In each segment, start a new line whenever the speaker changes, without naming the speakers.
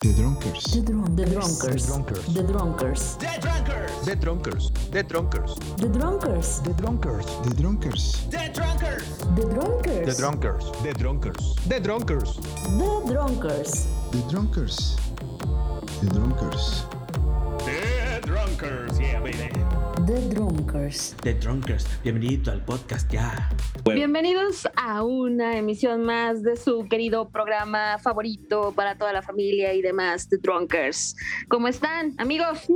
The Drunkers.
The, drunk, the
Drunkers.
Drunkers. The Drunkers.
The Drunkers.
The Drunkers. The Drunkers.
The Drunkers.
The Drunkers.
The Drunkers.
The Drunkers.
The Drunkers.
The Drunkers.
The Drunkers.
The Drunkers.
The Drunkers.
The Drunkers. The Drunkers.
The Drunkers. Yeah, baby.
The Drunkers.
The Drunkers. Bienvenido al podcast ya.
Bienvenidos a una emisión más de su querido programa favorito para toda la familia y demás, The Drunkers. ¿Cómo están, amigos?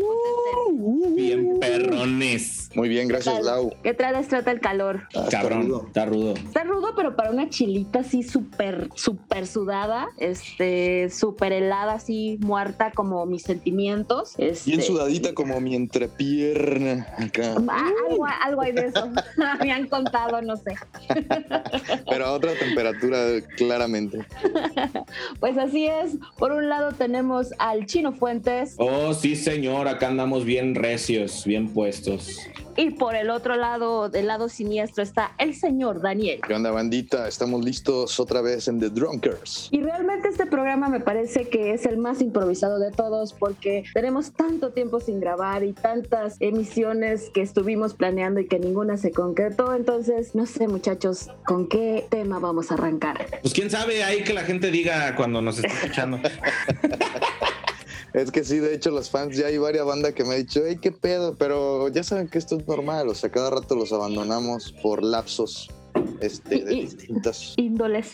Bien perrones.
Muy bien, gracias, Lau.
¿Qué tal les trata el calor?
Ah, está
Cabrón,
rudo.
está rudo.
Está rudo, pero para una chilita así súper, súper sudada, este, súper helada, así muerta como mis sentimientos. Este,
Bien sudadita como mi entrepierna acá.
Ah, algo, algo hay de eso. Me han contado, no sé.
Pero a otra temperatura, claramente.
Pues así es. Por un lado tenemos al Chino Fuentes
Oh, sí, señor. Acá andamos bien recios, bien puestos.
y por el otro lado, del lado siniestro, está el señor Daniel.
¿Qué onda, bandita? Estamos listos otra vez en The Drunkers.
Y realmente este programa me parece que es el más improvisado de todos porque tenemos tanto tiempo sin grabar y tantas emisiones que estuvimos planeando y que ninguna se concretó. Entonces, no sé muchachos, ¿con qué tema vamos a arrancar?
Pues quién sabe, ahí que la gente diga cuando nos está escuchando.
Es que sí, de hecho, los fans, ya hay varias bandas que me han dicho, hey, qué pedo, pero ya saben que esto es normal, o sea, cada rato los abandonamos por lapsos este, de
y-
distintas.
Índoles.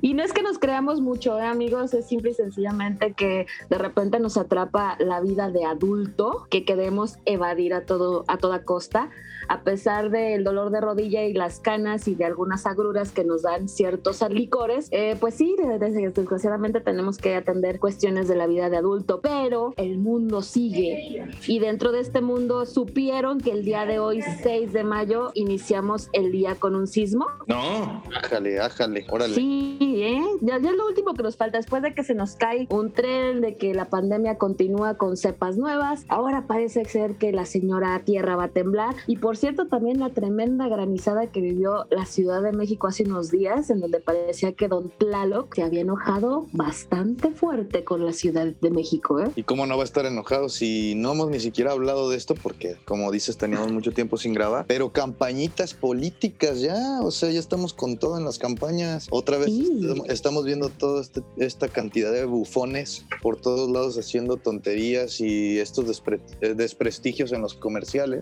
Y no es que nos creamos mucho, ¿eh, amigos, es simple y sencillamente que de repente nos atrapa la vida de adulto que queremos evadir a todo a toda costa, a pesar del dolor de rodilla y las canas y de algunas agruras que nos dan ciertos licores, eh, pues sí, de- de- desgraciadamente tenemos que atender cuestiones de la vida de adulto, pero el mundo sigue y dentro de este mundo supieron que el día de hoy, 6 de mayo, iniciamos el día con un sismo.
No,
Ájale, ájale, órale.
Sí, ¿eh? ya, ya es lo último que nos falta. Después de que se nos cae un tren, de que la pandemia continúa con cepas nuevas, ahora parece ser que la señora Tierra va a temblar. Y por cierto, también la tremenda granizada que vivió la Ciudad de México hace unos días, en donde parecía que Don Tlaloc se había enojado bastante fuerte con la Ciudad de México. ¿eh?
¿Y cómo no va a estar enojado si no hemos ni siquiera hablado de esto? Porque, como dices, teníamos mucho tiempo sin grabar. Pero campañitas políticas ya, o sea, ya estamos con todo en las campañas. Otra vez
Sí.
estamos viendo toda este- esta cantidad de bufones por todos lados haciendo tonterías y estos despre- eh, desprestigios en los comerciales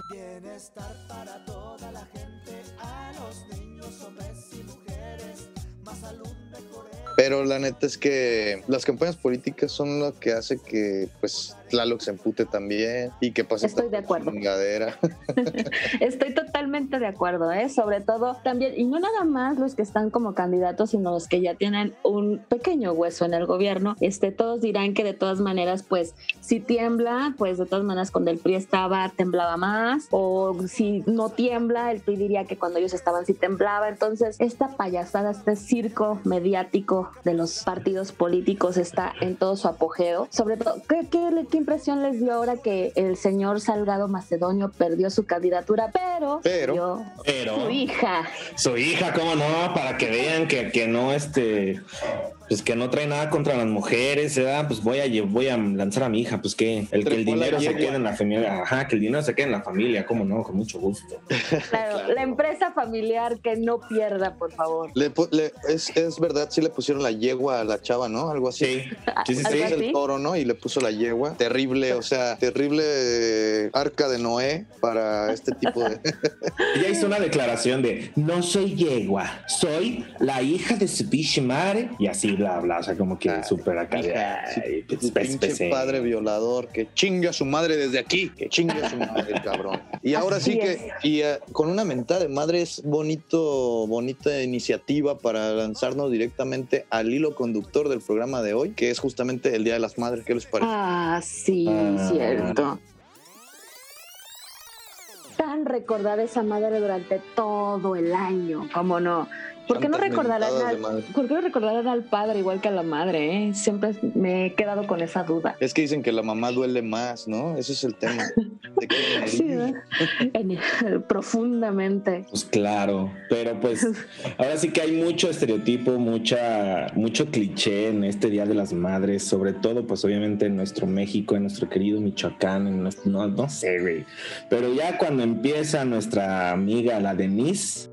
estar para toda la gente, a los niños, hombres y mujeres, más salud mejor. Pero la neta es que las campañas políticas son lo que hace que pues Tlaloc se empute también y que pase
Estoy de acuerdo. Estoy totalmente de acuerdo, ¿eh? Sobre todo también, y no nada más los que están como candidatos, sino los que ya tienen un pequeño hueso en el gobierno. Este, todos dirán que de todas maneras, pues, si tiembla, pues de todas maneras cuando el PRI estaba, temblaba más. O si no tiembla, el PRI diría que cuando ellos estaban sí temblaba. Entonces, esta payasada, este circo mediático de los partidos políticos está en todo su apogeo. Sobre todo, ¿qué, qué, qué impresión les dio ahora que el señor Salgado Macedonio perdió su candidatura, pero,
Pero-
dio
pero
su hija?
su hija, ¿cómo no? Para que vean que, que no, este, pues que no trae nada contra las mujeres, ¿verdad? Pues voy a, voy a lanzar a mi hija, pues que el, que el dinero se quede en la familia, ajá, que el dinero se quede en la familia, ¿cómo no? Con mucho gusto.
Claro, la empresa familiar que no pierda, por favor.
Le pu- le- es, es verdad, sí le pusieron la yegua a la chava, ¿no? Algo así.
Sí, sí, sí,
el toro, ¿no? Y le puso la yegua. Terrible, o sea, terrible arca de Noé para este tipo de...
Ella hizo una declaración de no soy yegua, soy la hija de su madre y así bla bla, o sea como que súper acá pues,
tu
pues,
pinche
pues, sí.
padre violador, que chingue a su madre desde aquí, que chingue a su madre, cabrón. Y ahora
Así
sí que, y eh, con una mentada de madre es bonito, bonita iniciativa para lanzarnos directamente al hilo conductor del programa de hoy, que es justamente el Día de las Madres. ¿Qué les parece?
Ah, sí,
Ah.
cierto. Tan recordada esa madre durante todo el año, ¿cómo no? ¿Por qué no recordarán
de
al. ¿por qué no recordarán al padre igual que a la madre? eh? Siempre me he quedado con esa duda.
Es que dicen que la mamá duele más, ¿no? Ese es el tema. Te quieren
Sí. En- profundamente.
Pues claro, pero pues ahora sí que hay mucho estereotipo, mucha, mucho cliché en este Día de las Madres, sobre todo pues obviamente en nuestro México, en nuestro querido Michoacán, en nuestro- no, no sé, güey. Pero ya cuando empieza nuestra amiga, la Denise,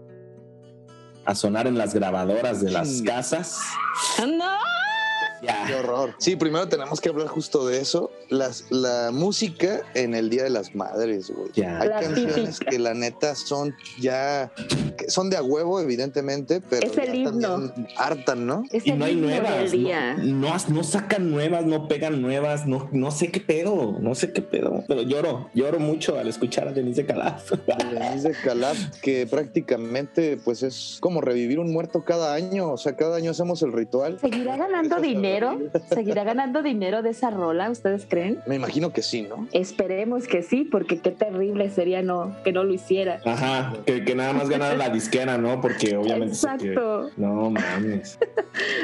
a sonar en las grabadoras de las casas,
¡No!
Qué horror. Sí, primero tenemos que hablar justo de eso. Las, la música en el Día de las Madres, güey.
Ya.
Hay
La
canciones
típica.
que la neta son ya, que son de a huevo, evidentemente, pero
Es el himno.
hartan, ¿no?
Es
Y
el
no hay nuevas, no, no, no sacan nuevas, no pegan nuevas, no, no sé qué pedo, no sé qué pedo, pero lloro, lloro mucho al escuchar a Denise Calaf.
Denise de Calaf, que prácticamente pues es como revivir un muerto cada año. O sea, cada año hacemos el ritual.
¿Seguirá ganando
es
dinero? ¿Seguirá ganando dinero de esa rola? ¿Ustedes creen?
Me imagino que sí, ¿no?
Esperemos que sí, porque qué terrible sería no que no lo hiciera.
Ajá, que, que nada más ganara la disquera, ¿no? Porque obviamente... que-
Exacto.
no mames.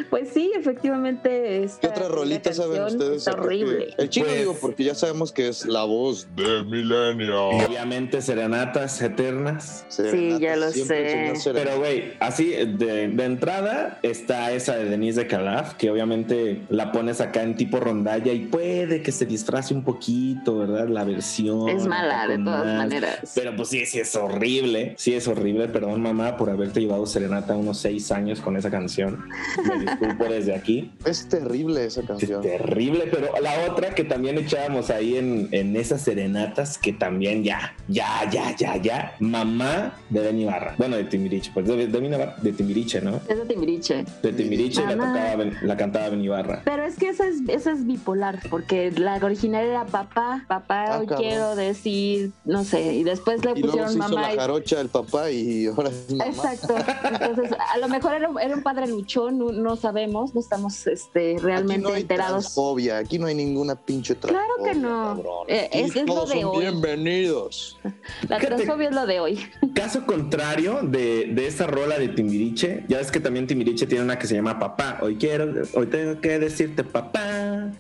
Pues sí, efectivamente. Esta
¿Qué otra rolita saben ustedes?
Está horrible.
El chino
Pues-
digo, porque ya sabemos que es la voz
The Millennial.
Y obviamente serenatas eternas.
Serenata,
ya lo sé.
Pero, güey, así de, de entrada está esa de Denise de Calaf, que obviamente la pones acá en tipo rondalla y puede que se disfrace un poquito, ¿verdad? La versión.
Es mala, de todas
más.
maneras.
Pero pues sí, sí es horrible. Sí es horrible. Perdón, mamá, por haberte llevado serenata unos seis años con esa canción. Me disculpo desde aquí.
Es terrible esa
Es
canción.
terrible, pero la otra que también echábamos ahí en, en esas serenatas, que también ya, ya, ya, ya, ya, mamá de Benny Barra. Bueno, de Timbiriche, pues de, de, Barra- de Timbiriche, ¿no?
Es de Timbiriche.
De Timbiriche la,
Mamá.
tocaba, Ben- la cantaba Benny Barra.
Pero es que esa es, esa es bipolar, porque la original era papá, papá,
Ah,
hoy quiero decir, no sé, y después le
Y luego se
pusieron
hizo
mamá.
la
y-
jarocha el papá y ahora es mamá.
Exacto. Entonces, a lo mejor era, era un padre luchón, no, no sabemos, no estamos este,
Aquí
realmente
no hay
enterados.
transfobia, aquí no hay ninguna pinche transfobia.
Claro que no. Eh,
Aquí
es- es lo de
son
hoy.
bienvenidos.
La transfobia es lo de hoy.
Caso contrario de, de esta rola de Timbiriche, ya ves que también Timbiriche tiene una que se llama Papá. Hoy quiero, hoy tengo que decirte papá.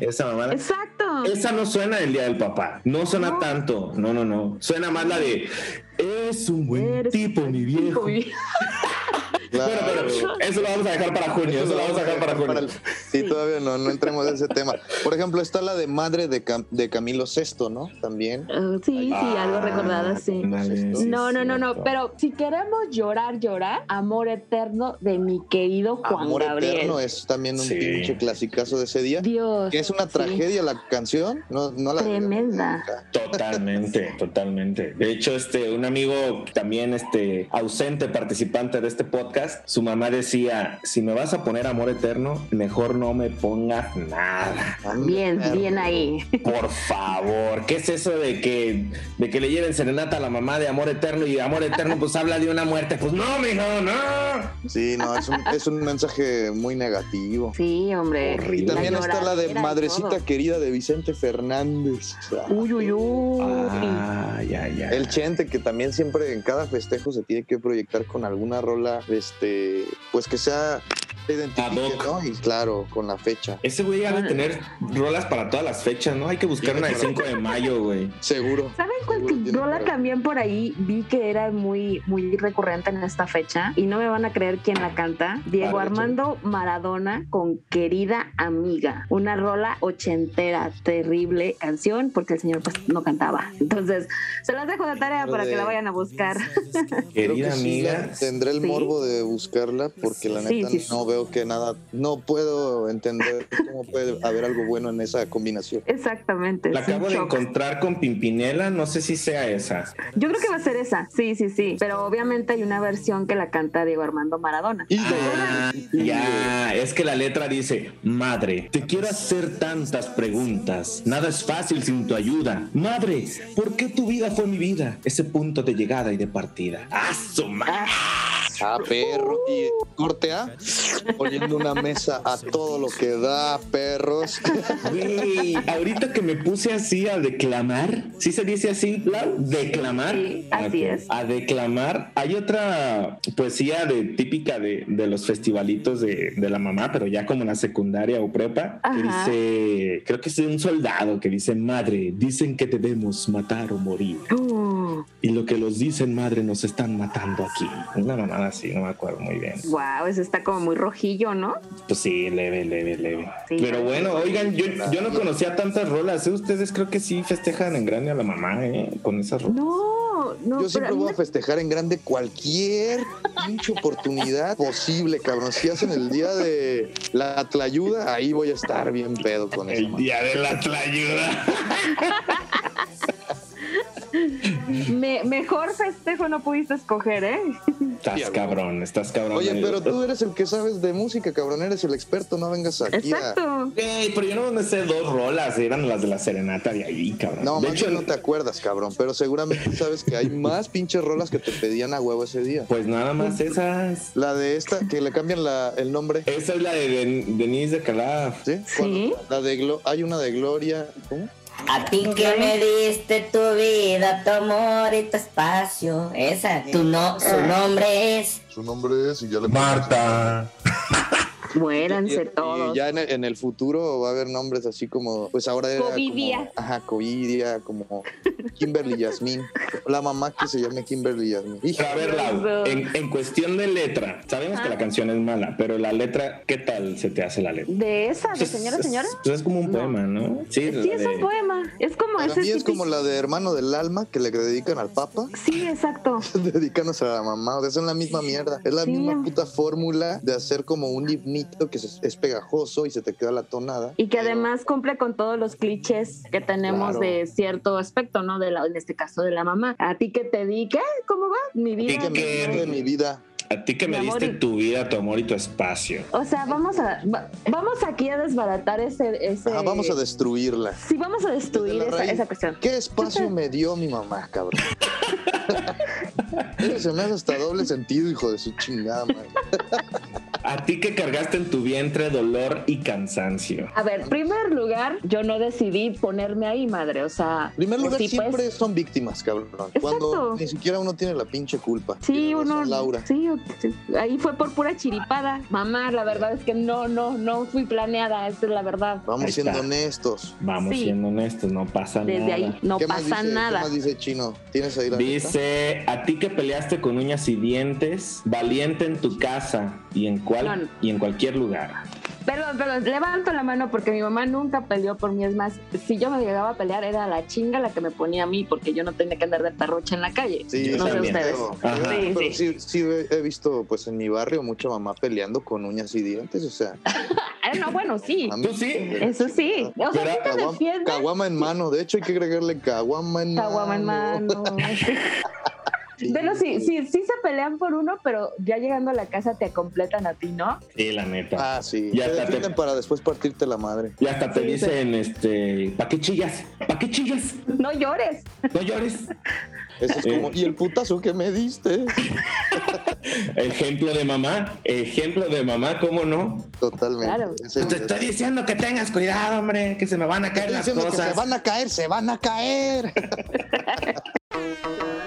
Esa mamada.
Exacto.
Esa no suena el día del papá. No suena
No.
tanto. No, no, no. Suena más la de es un buen
Eres
tipo, mi viejo.
mi-
Claro.
Bueno, pero eso lo vamos a dejar para junio. Eso lo vamos a dejar para junio.
el- Sí, todavía no, no entremos en ese tema. Por ejemplo, está la de madre de, Cam- de Camilo VI, ¿no? También.
Ah, sí, sí, algo recordada, sí. No, no, no, no, pero si queremos llorar, llorar, amor eterno de mi querido Juan
Amor
Gabriel.
Eterno es también un
Sí.
pinche clasicazo de ese día.
Dios.
Que es una
sí.
tragedia la canción. No, no la
Tremenda.
Totalmente, totalmente. De hecho, este, un amigo también este, ausente participante de este podcast, su mamá decía, si me vas a poner amor eterno, mejor no me pongas nada.
Bien, bien ahí.
Por favor, ¿qué es eso de que, de que le lleven serenata a la mamá de amor eterno y amor eterno pues habla de una muerte? Pues no, mijo, no.
Sí, no, es un, es un mensaje muy negativo.
Sí, hombre.
Y también está la de Madrecita
todo.
querida de Vicente Fernández.
Uy, uy, uy.
Ah, ya, ya.
El Chente, que también siempre en cada festejo se tiene que proyectar con alguna rola, este, pues que sea. ¿no? Y claro, con la fecha.
Ese güey ha de tener rolas para todas las fechas, ¿no? Hay que buscar una de 5 de mayo, güey.
Seguro.
¿Saben cuál rola también por ahí vi que era muy, muy recurrente en esta fecha? Y no me van a creer quién la canta. Diego
Vale,
Armando Maradona con Querida Amiga. Una rola ochentera, terrible canción, porque el señor pues no cantaba. Entonces, se las dejo de tarea
Pero
para que la vayan a buscar.
Querida
sí
amiga.
tendré el
Sí.
morbo de buscarla porque la neta
sí, sí.
no veo que nada, no puedo entender cómo puede haber algo bueno en esa combinación.
Exactamente.
La acabo de
shock.
encontrar con Pimpinela, no sé si sea esa.
Yo creo que va a ser esa. Sí, sí, sí. Pero obviamente hay una versión que la canta Diego Armando Maradona.
Ah, ya, es que la letra dice, madre, te quiero hacer tantas preguntas, nada es fácil sin tu ayuda. Madre, ¿por qué tu vida fue mi vida? Ese punto de llegada y de partida. ¡Ah, su ma-
Ah, perro. Y corte A, poniendo una mesa a todo lo que da, perros.
Güey, ahorita que me puse así a declamar, ¿sí se dice así, Lau? Declamar.
Sí, así
A-
es.
A declamar. Hay otra poesía de, típica de, de los festivalitos de, de la mamá, pero ya como en la secundaria o prepa, que
Ajá.
dice, creo que es de un soldado que dice, madre, dicen que debemos matar o morir.
Uh,
Y lo que los dicen, madre, nos están matando aquí. Una mamada así, no me acuerdo muy bien.
wow, eso está como muy rojillo, ¿no?
Pues sí, leve, leve, leve.
Sí.
Pero bueno, oigan, yo, yo no conocía tantas rolas. ¿eh? Ustedes creo que sí festejan en grande a la mamá, ¿eh? Con esas rolas.
No, no.
Yo siempre voy a festejar en grande cualquier pinche oportunidad posible, cabrón. Si hacen el día de la tlayuda, ahí voy a estar bien pedo con eso.
El día de la tlayuda.
me- mejor festejo no pudiste escoger, ¿eh?
Estás cabrón, estás cabrón.
Oye, pero tú eres el que sabes de música, cabrón. Eres el experto, no vengas aquí a...
Exacto.
Ey, pero yo no me sé dos rolas, eran las de la serenata de ahí, cabrón.
No,
de
más
hecho,
no te acuerdas, cabrón. Pero seguramente sabes que hay más pinches rolas que te pedían a huevo ese día.
pues nada más esas.
La de esta, que le cambian la, el nombre.
Esa es la de Den- Denise de Calaf.
¿Sí?
Sí.
La de Glo- hay una de Gloria. ¿Cómo?
A ti que me diste tu vida, tu amor y tu espacio. Esa, tu no, su nombre es.
Su nombre es y ya le
Marta.
Muéranse
Y-
todos.
Y ya en el, en el futuro va a haber nombres así como, pues ahora era
Covidia.
como- ajá, Covidia, como Kimberly Yasmín. La mamá que se llame Kimberly Yasmín.
Pero a ver, Lau, en, en cuestión de letra, sabemos que la canción es mala, pero la letra, ¿qué tal se te hace la letra?
¿De esa? ¿De
Pues,
señora,
es-
señora?
Pues es como un
No.
poema, ¿no? Sí,
Sí, es
de-
un poema. Es como
para
ese
mí es como la de Hermano del Alma que le dedican al Papa.
Sí, exacto.
Dedícanos a la mamá, o sea, son la misma mierda. Es la
Sí.
misma puta fórmula de hacer como un que es pegajoso y se te queda la tonada.
Y que
Pero-
además cumple con todos los clichés que tenemos
Claro.
de cierto aspecto, ¿no? De la, en este caso de la mamá. A ti que te di, ¿qué? ¿Cómo va? Mi vida.
Que me
que-
de mi vida.
A ti que me diste
y-
tu vida, tu amor y tu espacio.
O sea, vamos a va- vamos aquí a desbaratar ese, ese...
Ajá, vamos a destruirla.
Sí, vamos a destruir esa, esa cuestión.
¿Qué espacio me dio mi mamá, cabrón? Se me hace hasta doble sentido, hijo de su chingada.
A ti que cargaste en tu vientre dolor y cansancio.
A ver, primer lugar, yo no decidí ponerme ahí, madre. O sea,
primer lugar,
sí, pues.
siempre son víctimas, cabrón. Cuando ni siquiera uno tiene la pinche culpa.
Sí, uno.
Laura.
Sí, ahí fue por pura chiripada. Mamá, la verdad es que no, no, no fui planeada. Esa es la verdad.
Vamos
Ahí
siendo
está.
honestos.
Vamos
Sí.
siendo honestos, no pasa
Desde
nada.
ahí no
¿Qué más
pasa
dice-
nada.
¿Qué más dice Chino? ¿Tienes ahí la neta?
Dice, a ti que peleaste con uñas y dientes, valiente en tu casa y en, cual,
No, no.
y en cualquier lugar.
Perdón, perdón, levanto la mano porque mi mamá nunca peleó por mí. Es más, si yo me llegaba a pelear, era la chinga la que me ponía a mí porque yo no tenía que andar de perrucha en la calle.
Sí,
Yo
no sé
también.
ustedes.
Pero,
Ajá.
pero
Sí,
sí, sí he visto pues en mi barrio mucha mamá peleando con uñas y dientes, o sea,
Ah, no, bueno, sí.
mí-
¿Tú sí?
Eso sí. O sea,
Pero
sí te
Caguam-
defiendes.
caguama en mano, de hecho hay que agregarle caguama en
Caguama en mano. sí.
Sí,
Pero sí,
sí.
sí, se pelean por uno, pero ya llegando a la casa te completan a ti, ¿no?
Sí, la neta.
Ah, sí.
Ya
te defienden
te-
para después partirte la madre.
Y hasta te
Sí,
dicen, este, ¿pa' qué chillas? ¿Pa' qué chillas?
No llores.
No llores.
Eso es como,
Eh.
¿y el putazo que me diste?
Ejemplo de mamá, ejemplo de mamá, ¿cómo no?
Totalmente.
Claro.
Te estoy diciendo que tengas cuidado, hombre, que se me van a caer
Estoy
las
diciendo que se van a caer, se van a caer.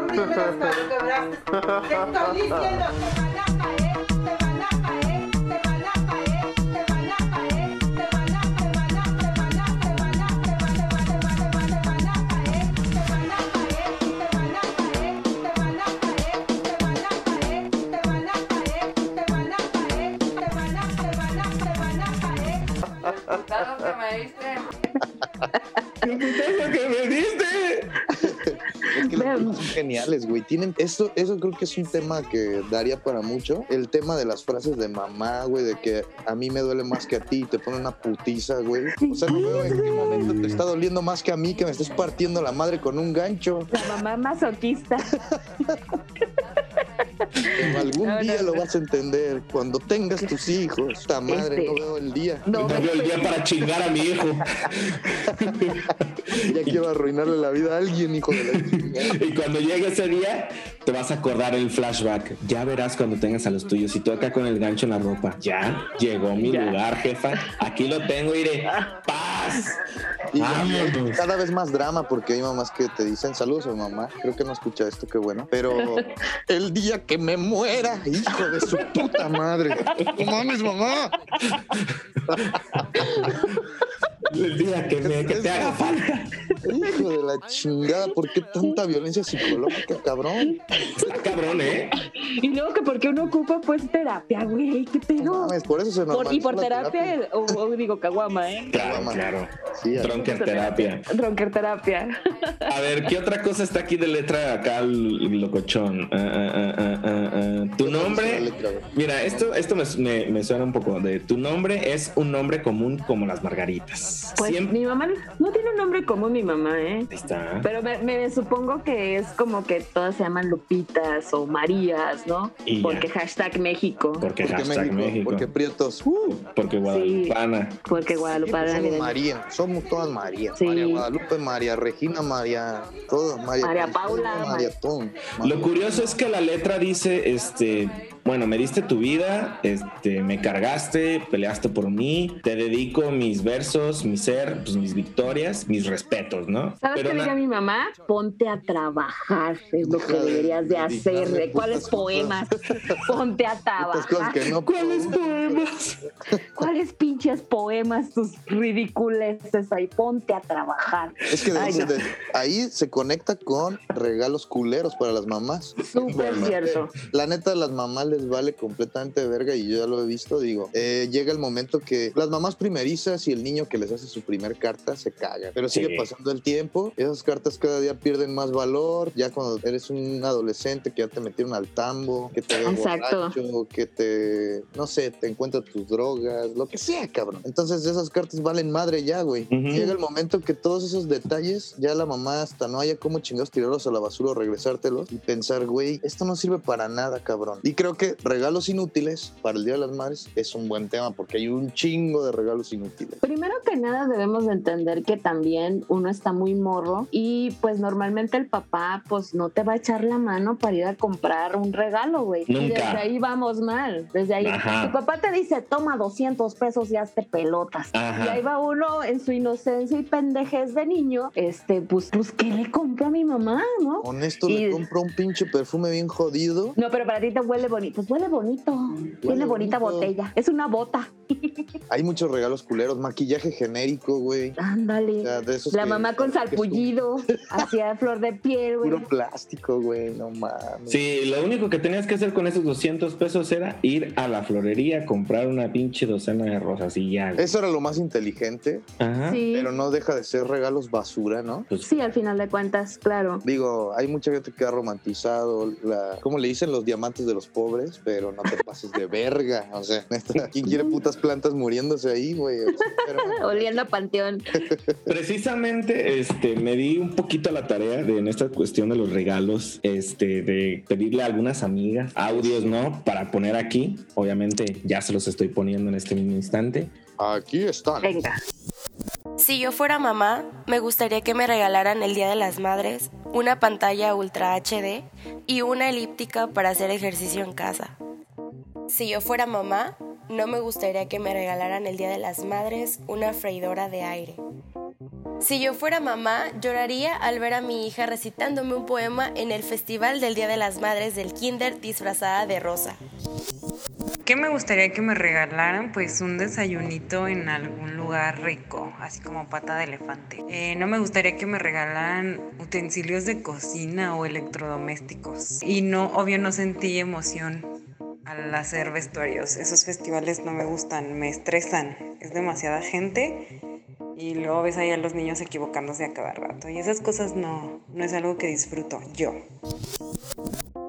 me. Te estoy diciendo, te van a caer, te van a caer, te van a caer, te van a caer, te van a, te van a, te van a, te van a, te van, van, te van, te van, te van a caer, te van a caer, te van a caer, te van a caer, te van a caer, te van a caer, te van a caer, te van a, te van a, te van a caer.
¡El putazo que me diste!
Que las
Vean.
Son geniales, güey. Tienen eso, eso creo que es un tema que daría para mucho. El tema de las frases de mamá, güey, de que a mí me duele más que a ti, te pone una putiza, güey. O sea, no veo en qué momento te está doliendo más que a mí, que me estés partiendo la madre con un gancho.
La mamá masoquista.
Algún
No, no,
día lo vas a entender. Cuando tengas tus hijos. Esta madre,
Este-
no veo el día.
No,
No veo el día para chingar a mi hijo.
Ya quiero arruinarle la vida a alguien, hijo de la chingada.
Y cuando llegue ese día, te vas a acordar el flashback. Ya verás cuando tengas a los tuyos. Y tú acá con el gancho en la ropa. Ya llegó mi
Ya.
lugar, jefa. Aquí lo tengo, iré. ¡Paz!
Y ya,
Vámonos.
cada vez más drama porque hay mamás que te dicen saludos a mi mamá. Creo que no escucha esto, qué bueno. Pero el día que me muera, hijo de su puta madre. No mames, mamá.
El día que, me, que te haga falta.
Hijo de la chingada, ¿por qué tanta violencia psicológica, cabrón?
Está cabrón, ¿eh?
Y luego que porque uno ocupa pues terapia, güey, qué
No
pedo.
por eso se
Por- y por
la
terapia, o, o digo caguama, ¿eh?
Claro, claro.
Sí.
Drunker terapia.
Drunker terapia.
A ver, ¿qué otra cosa está aquí de letra acá, locochón? Ah, ah, ah. Tu nombre. Mira, esto, esto me, me- me suena un poco de. Tu nombre es un nombre común como las margaritas.
Pues
Siempre.
mi mamá no tiene un nombre común, mi mamá, ¿eh?
Ahí está.
Pero me, me supongo que es como que todas se llaman Lupitas o Marías, ¿no?
Y ya.
Porque hashtag México.
Porque
¿Por qué
hashtag
México?
México.
Porque Prietos. Uh,
Porque Guadalupana.
Porque Guadalupe
Siempre
era
somos María, somos todas María.
Sí.
María Guadalupe, María Regina, María, todo, María,
María Paula,
María
María-
Tom.
Lo curioso es que la letra dice, este, bueno, me diste tu vida, este, me cargaste, peleaste por mí, te dedico mis versos, mi ser, pues mis victorias, mis respetos, ¿no?
¿Sabes qué diría mi mamá? Ponte a trabajar, es lo que deberías de hacer. ¿De ¿Cuáles poemas? Ponte a trabajar.
no
¿Cuáles poemas?
¿Cuáles pinches poemas, tus ridiculeces ahí? Ponte a trabajar.
Es que de
Ay,
ese-
no.
de- ahí se conecta con regalos culeros para las mamás.
Súper cierto.
La neta, las mamás les vale completamente verga y yo ya lo he visto. Digo, eh, llega el momento que las mamás primerizas y el niño que les hace su primer carta se caga. Pero sigue
Sí.
pasando el tiempo, esas cartas cada día pierden más valor. Ya cuando eres un adolescente que ya te metieron al tambo, que te ve
Exacto.
borracho, que te, no sé, te encuentras tus drogas, lo que sea, cabrón. Entonces esas cartas valen madre ya, güey.
Ujú.
Llega el momento que todos esos detalles, ya la mamá hasta no haya cómo chingados tirarlos a la basura o regresártelos y pensar, güey, esto no sirve para nada, cabrón. Y creo que regalos inútiles para el Día de las Madres es un buen tema porque hay un chingo de regalos inútiles.
Primero que nada debemos de entender que también uno está muy morro y pues normalmente el papá pues no te va a echar la mano para ir a comprar un regalo, güey. Y desde ahí vamos mal, desde ahí.
Ajá.
Tu papá te dice, toma 200 pesos y hazte pelotas.
Ajá.
Y ahí va uno en su inocencia y pendejez de niño, este, pues, pues, ¿qué le compro a mi mamá, no?
Honesto,
Y-
le compro un pinche perfume bien jodido.
No, pero para ti te huele bonito. Pues huele bonito. Tiene bonita
bonito.
botella. Es una bota.
Hay muchos regalos culeros, maquillaje genérico, güey.
Ándale.
O sea,
La
que-
mamá con salpullido, hacia flor de piel, güey.
Puro plástico, güey, no mames.
Sí, lo único que tenías que hacer con esos 200 pesos era ir a la florería, comprar una pinche docena de rosas y ya. güey.
Eso era lo más inteligente,
Ajá.
Sí.
pero no deja de ser regalos basura, ¿no?
Pues,
Sí, al final de cuentas, claro.
Digo, hay mucha gente que ha romantizado la, ¿cómo le dicen? Los diamantes de los pobres, pero no te pases de verga. O sea, ¿quién quiere putas plantas muriéndose ahí, güey? O sea, pero-
Oliendo a panteón.
Precisamente, este, me di un poquito a la tarea de en esta cuestión de los regalos, este, de pedirle a algunas amigas audios, ¿no? Para poner aquí. Obviamente, ya se los estoy poniendo en este mismo instante.
Aquí están.
Venga.
Si yo fuera mamá, me gustaría que me regalaran el Día de las Madres una pantalla Ultra HD y una elíptica para hacer ejercicio en casa. Si yo fuera mamá, no me gustaría que me regalaran el Día de las Madres una freidora de aire. Si yo fuera mamá, lloraría al ver a mi hija recitándome un poema en el Festival del Día de las Madres del Kinder disfrazada de rosa.
¿Qué me gustaría que me regalaran? Pues un desayunito en algún lugar rico, así como pata de elefante. Eh, no me gustaría que me regalaran utensilios de cocina o electrodomésticos. Y no, obvio, no sentí emoción al hacer vestuarios. Esos festivales no me gustan, me estresan. Es demasiada gente y luego ves ahí a los niños equivocándose a cada rato. Y esas cosas no, no es algo que disfruto yo.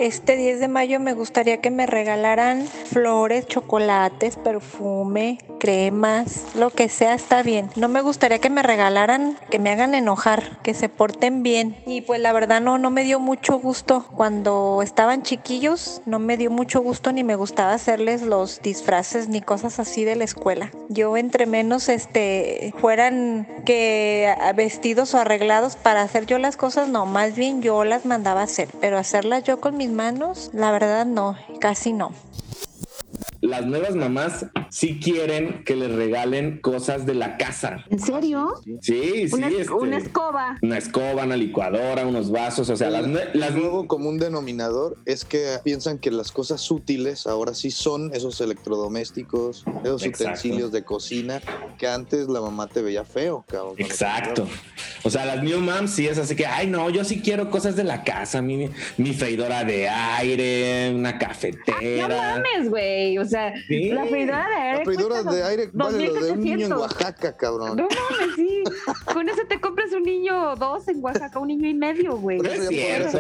Este 10 de mayo me gustaría que me regalaran flores, chocolates, perfume, cremas, lo que sea está bien. No me gustaría que me regalaran, que me hagan enojar, que se porten bien. Y pues la verdad no, no me dio mucho gusto. Cuando estaban chiquillos, no me dio mucho gusto ni me gustaba hacerles los disfraces ni cosas así de la escuela. Yo entre menos este fueran que vestidos o arreglados para hacer yo las cosas, no, más bien yo las mandaba a hacer, pero hacerlas yo con mis manos, la verdad no, casi no.
Las nuevas mamás sí quieren que les regalen cosas de la casa.
¿En serio?
Sí, sí.
Una, es-
este,
una escoba.
una escoba, una licuadora, unos vasos, o sea, las, las
Luego, como un denominador, es que piensan que las cosas útiles ahora sí son esos electrodomésticos, esos
Exacto.
utensilios de cocina que antes la mamá te veía feo, cabrón.
Exacto. O sea, las new moms sí es así que, ay, no, yo sí quiero cosas de la casa, mi, mi freidora de aire, una
No
cafetera.
mames, güey. O sea,
Sí.
la freidora de aire.
La freidora de aire vale lo de un niño en
2,700.
Oaxaca, cabrón.
No mames, sí. Con eso te compras un niño o dos en Oaxaca, un niño y medio, güey.
No es cierto,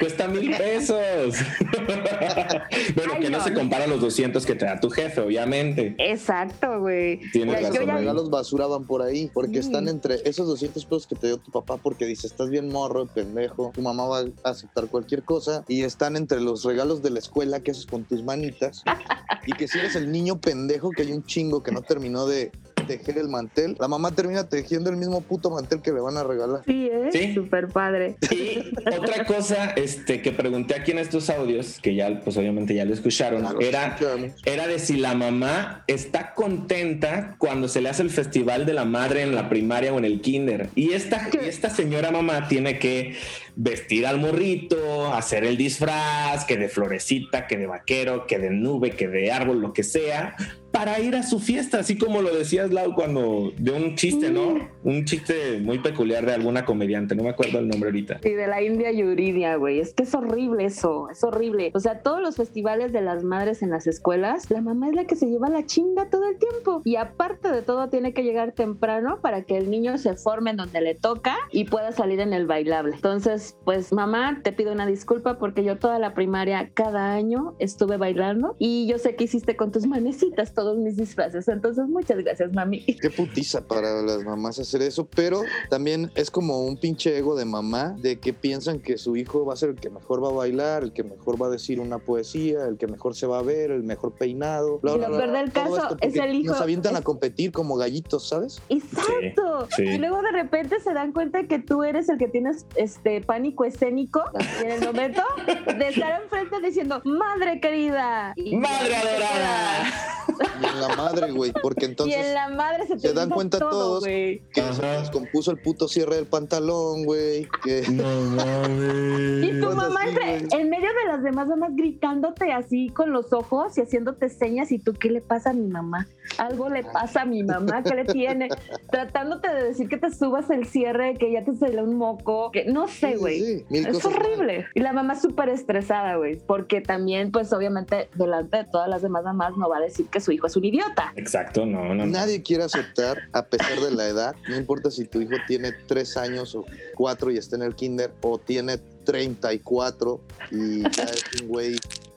cuesta mil pesos. bueno,
Ay,
que no,
no,
se compara a los 200 que te da tu jefe, obviamente.
Exacto, güey.
Tienes
yo
los
ya-
regalos basura van por ahí, porque
Sí.
están entre esos 200 pesos que te dio tu papá porque dice, estás bien morro, pendejo, tu mamá va a aceptar cualquier cosa, y están entre los regalos de la escuela que haces con tus manitas, y que si eres el niño pendejo que hay un chingo que no terminó de tejer el mantel, la mamá termina tejiendo el mismo puto mantel que le van a regalar.
Sí, ¿eh?
Sí.
Súper padre.
Y otra cosa este, que pregunté aquí en estos audios, que ya, pues obviamente ya lo escucharon, era,
escuchamos.
era de si la mamá está contenta cuando se le hace el festival de la madre en la primaria o en el kinder. Y esta, y esta señora mamá tiene que vestir al morrito, hacer el disfraz, que de florecita, que de vaquero, que de nube, que de árbol, lo que sea, para ir a su fiesta, así como lo decías, Lau, cuando de un chiste, ¿no? Un chiste muy peculiar de alguna comediante, no me acuerdo el nombre ahorita.
Y de la India Yuridia, güey. Es que es horrible eso, es horrible. O sea, todos los festivales de las madres en las escuelas, la mamá es la que se lleva la chinga todo el tiempo. Y aparte de todo, tiene que llegar temprano para que el niño se forme en donde le toca y pueda salir en el bailable. Entonces, pues mamá, te pido una disculpa porque yo toda la primaria, cada año, estuve bailando y yo sé que hiciste con tus manecitas todos mis disfraces. Entonces, muchas gracias, mami.
Qué putiza para las mamás hacer eso, pero también es como un pinche ego de mamá de que piensan que su hijo va a ser el que mejor va a bailar, el que mejor va a decir una poesía, el que mejor se va a ver, el mejor peinado. bla,
Y
bla,
lo
bla,
peor del caso es el hijo-
Nos avientan a
es-
competir como gallitos, ¿sabes?
Exacto.
Sí, sí.
Y luego de repente se dan cuenta que tú eres el que tienes este pánico escénico y en el momento de estar enfrente diciendo madre querida y
¡Madre adorada!
Y en la madre, güey, porque
y
entonces
en la madre se te
se dan cuenta
todo,
todos que se les descompuso el puto cierre del pantalón, güey. Que...
No mames.
Y tu mamá
así,
entre- en medio de las demás mamás gritándote así con los ojos y haciéndote señas y tú, ¿qué le pasa a mi mamá? Algo le pasa a mi mamá, ¿qué le tiene? Tratándote de decir que te subas el cierre, que ya te salió un moco, que no sé,
Sí,
güey.
sí, mil
es horrible. Y la mamá súper estresada, güey, porque también, pues obviamente, delante de todas las demás mamás no va a decir que su hijo es un idiota.
Exacto, no, no, no.
Nadie quiere aceptar, a pesar de la edad, no importa si tu hijo tiene tres años o cuatro y está en el kinder, o tiene 34 y ya es un güey,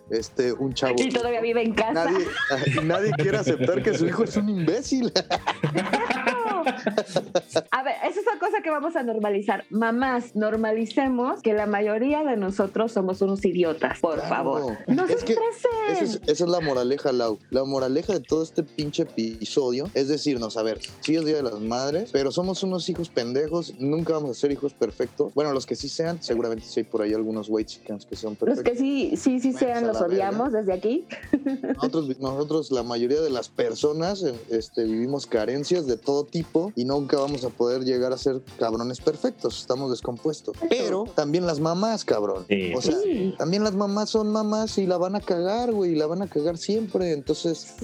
este, un chavo.
Y todavía vive en casa.
Nadie, quiere aceptar que su hijo es un imbécil.
A ver, esa es la cosa que vamos a normalizar. Mamás, normalicemos que la mayoría de nosotros somos unos idiotas, por
Claro.
favor. No se
Es
estresen.
Esa es, esa es la moraleja, Lau. La moraleja de todo este pinche episodio es decirnos, a ver, sí es Día de las Madres, pero somos unos hijos pendejos, nunca vamos a ser hijos perfectos. Bueno, los que sí sean, seguramente sí hay por ahí algunos white chickens que son
Los
perfectos.
que sí, sí, sí sean,
a
los odiamos desde aquí.
Nosotros, nosotros, la mayoría de las personas, eh, este, vivimos carencias de todo tipo y nunca vamos a poder llegar a ser cabrones perfectos. Estamos descompuestos. Pero también las mamás, cabrón.
Sí.
O sea,
Sí.
también las mamás son mamás y la van a cagar, güey, y la van a cagar siempre. Entonces,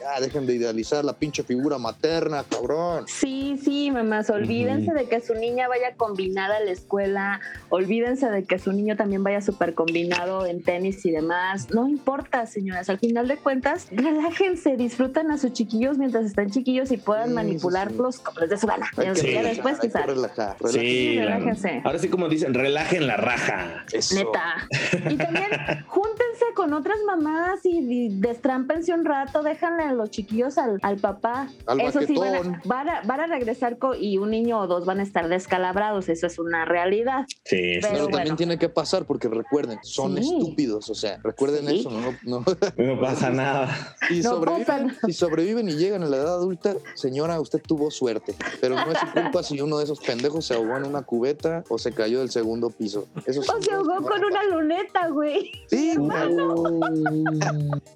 ya dejen de idealizar la pinche figura materna, cabrón.
Sí, sí, mamás, olvídense de que su niña vaya combinada a la escuela, olvídense de que su niño también vaya súper combinado en tenis y demás. No importa, señoras, al final de cuentas, relájense, disfrutan a sus chiquillos mientras están chiquillos y puedan
Sí,
manipular los colores de su gana.
Hay que
Ya
relajar,
después quizás.
relajar.
Sí,
relájense.
ahora sí como dicen, relajen la raja.
Eso.
Neta. Y también júntense con otras mamás y, y destrámpense un rato, déjanle a los chiquillos al, al papá.
Al
eso sí, van a, van, a, van a regresar co- y un niño o dos van a estar descalabrados, eso es una realidad.
Sí, sí.
Pero
Pero
bueno.
también tiene que pasar porque recuerden, son
Sí.
estúpidos, o sea, recuerden
Sí.
eso, no, no,
No pasa nada.
si,
No
sobreviven,
pasa nada.
si sobreviven y llegan a la edad adulta, señora, usted tuvo suerte, pero no es su culpa si uno de esos pendejos se ahogó en una cubeta o se cayó del segundo piso. Eso
O se ahogó
no-
con una luneta, güey.
Sí, güey.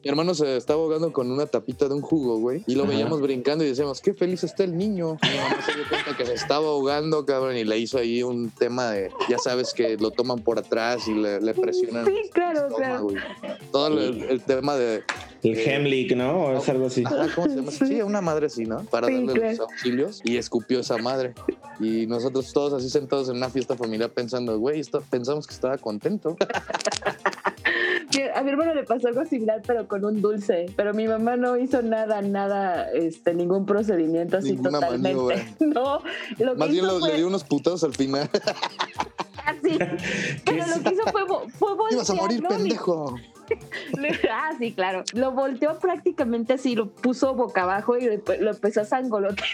Mi hermano se estaba ahogando con una tapita de un jugo, güey. Y lo
Ajá.
veíamos brincando y decíamos, qué feliz está el niño. Mi mamá se dio cuenta que se estaba ahogando, cabrón, y le hizo ahí un tema de, ya sabes, que lo toman por atrás y le, le presionan.
Sí, claro, claro.
Todo el, el tema de,
El Hemlick, ¿no? O es algo así.
ajá, ¿cómo se llama? Sí, una madre así, ¿no? Para
Sí,
darle
claro.
los auxilios y escupió esa madre. Y nosotros todos así sentados en una fiesta familiar pensando, güey, esto, pensamos que estaba contento.
A mi hermano le pasó algo similar, pero con un dulce. Pero mi mamá no hizo nada, nada, este, ningún procedimiento así
Ninguna
totalmente.
maniobra.
No, lo que
Más bien
hizo
lo-
fue
le dio unos putados al final.
así. Pero lo que hizo fue, fue
Ibas a morir,
voltearlo,
pendejo.
Ah, sí, claro. Lo volteó prácticamente así, lo puso boca abajo y lo, lo empezó a sangolotear.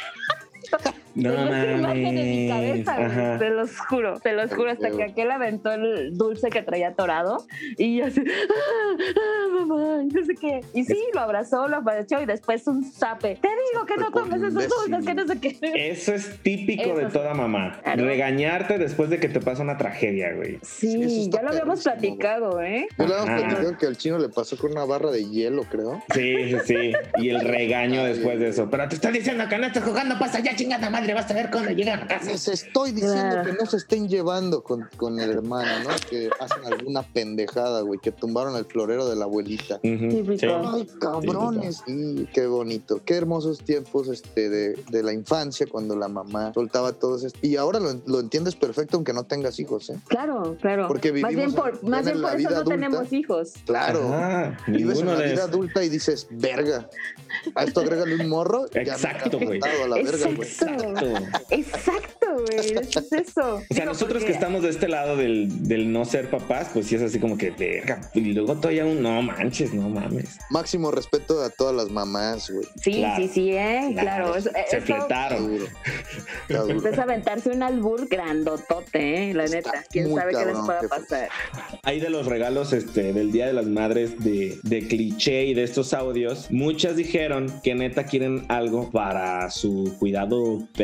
No
Tengo esa imagen en mi
mames.
cabeza,
Ajá.
te los juro, te los juro, hasta que aquel aventó el dulce que traía atorado y yo así, ah, ah, mamá, y no sé qué. Y sí, lo abrazó, lo abrazó y después un zape. Te digo que no tomes esos dulces, que no sé qué.
Eso es típico
Eso
de
sí.
toda mamá.
Claro.
Regañarte después de que te pasa una tragedia, güey.
Sí,
está
ya lo habíamos platicado, ¿eh?
Yo le habíamos platicado que al chino le pasó con una barra de hielo, creo.
Sí, sí, sí. Y el regaño después de eso. Pero te estoy diciendo que no estás jugando, pasa ya, chingada madre, vas a ver cuando a casa.
Les estoy diciendo
Claro.
que no se estén llevando con, con el hermano, ¿no? Que hacen alguna pendejada, güey, que tumbaron el florero de la abuelita.
Sí.
Ay, cabrones. Y qué bonito, qué hermosos tiempos este, de, de la infancia cuando la mamá soltaba todos estos. Y ahora lo, lo entiendes perfecto aunque no tengas hijos, ¿eh?
Claro, claro.
Porque
más bien
vivimos
por,
en-
más
en
bien
la
por eso
vida
no
adulta.
tenemos hijos.
Claro.
Ah,
Vives en la vida adulta y dices, verga. A esto agrégale un morro.
Exacto,
ha
güey.
afectado a la verga, güey.
Exacto.
Exacto.
Exacto, güey. Eso es eso.
O sea, nosotros que estamos de este lado del, del no ser papás, pues sí es así como que verga. Y luego todavía un no manches, no mames.
Máximo respeto a todas las mamás, güey.
Sí,
Claro.
sí, sí, ¿eh? Claro. eso-
Se
eso-
fletaron.
Duro.
Es aventarse un albur grandotote, ¿eh? La
Está
neta. ¿Quién sabe qué les pueda pasar?
Hay de los regalos este, del Día de las Madres de, de cliché y de estos audios, muchas dijeron que neta quieren algo para su cuidado personal,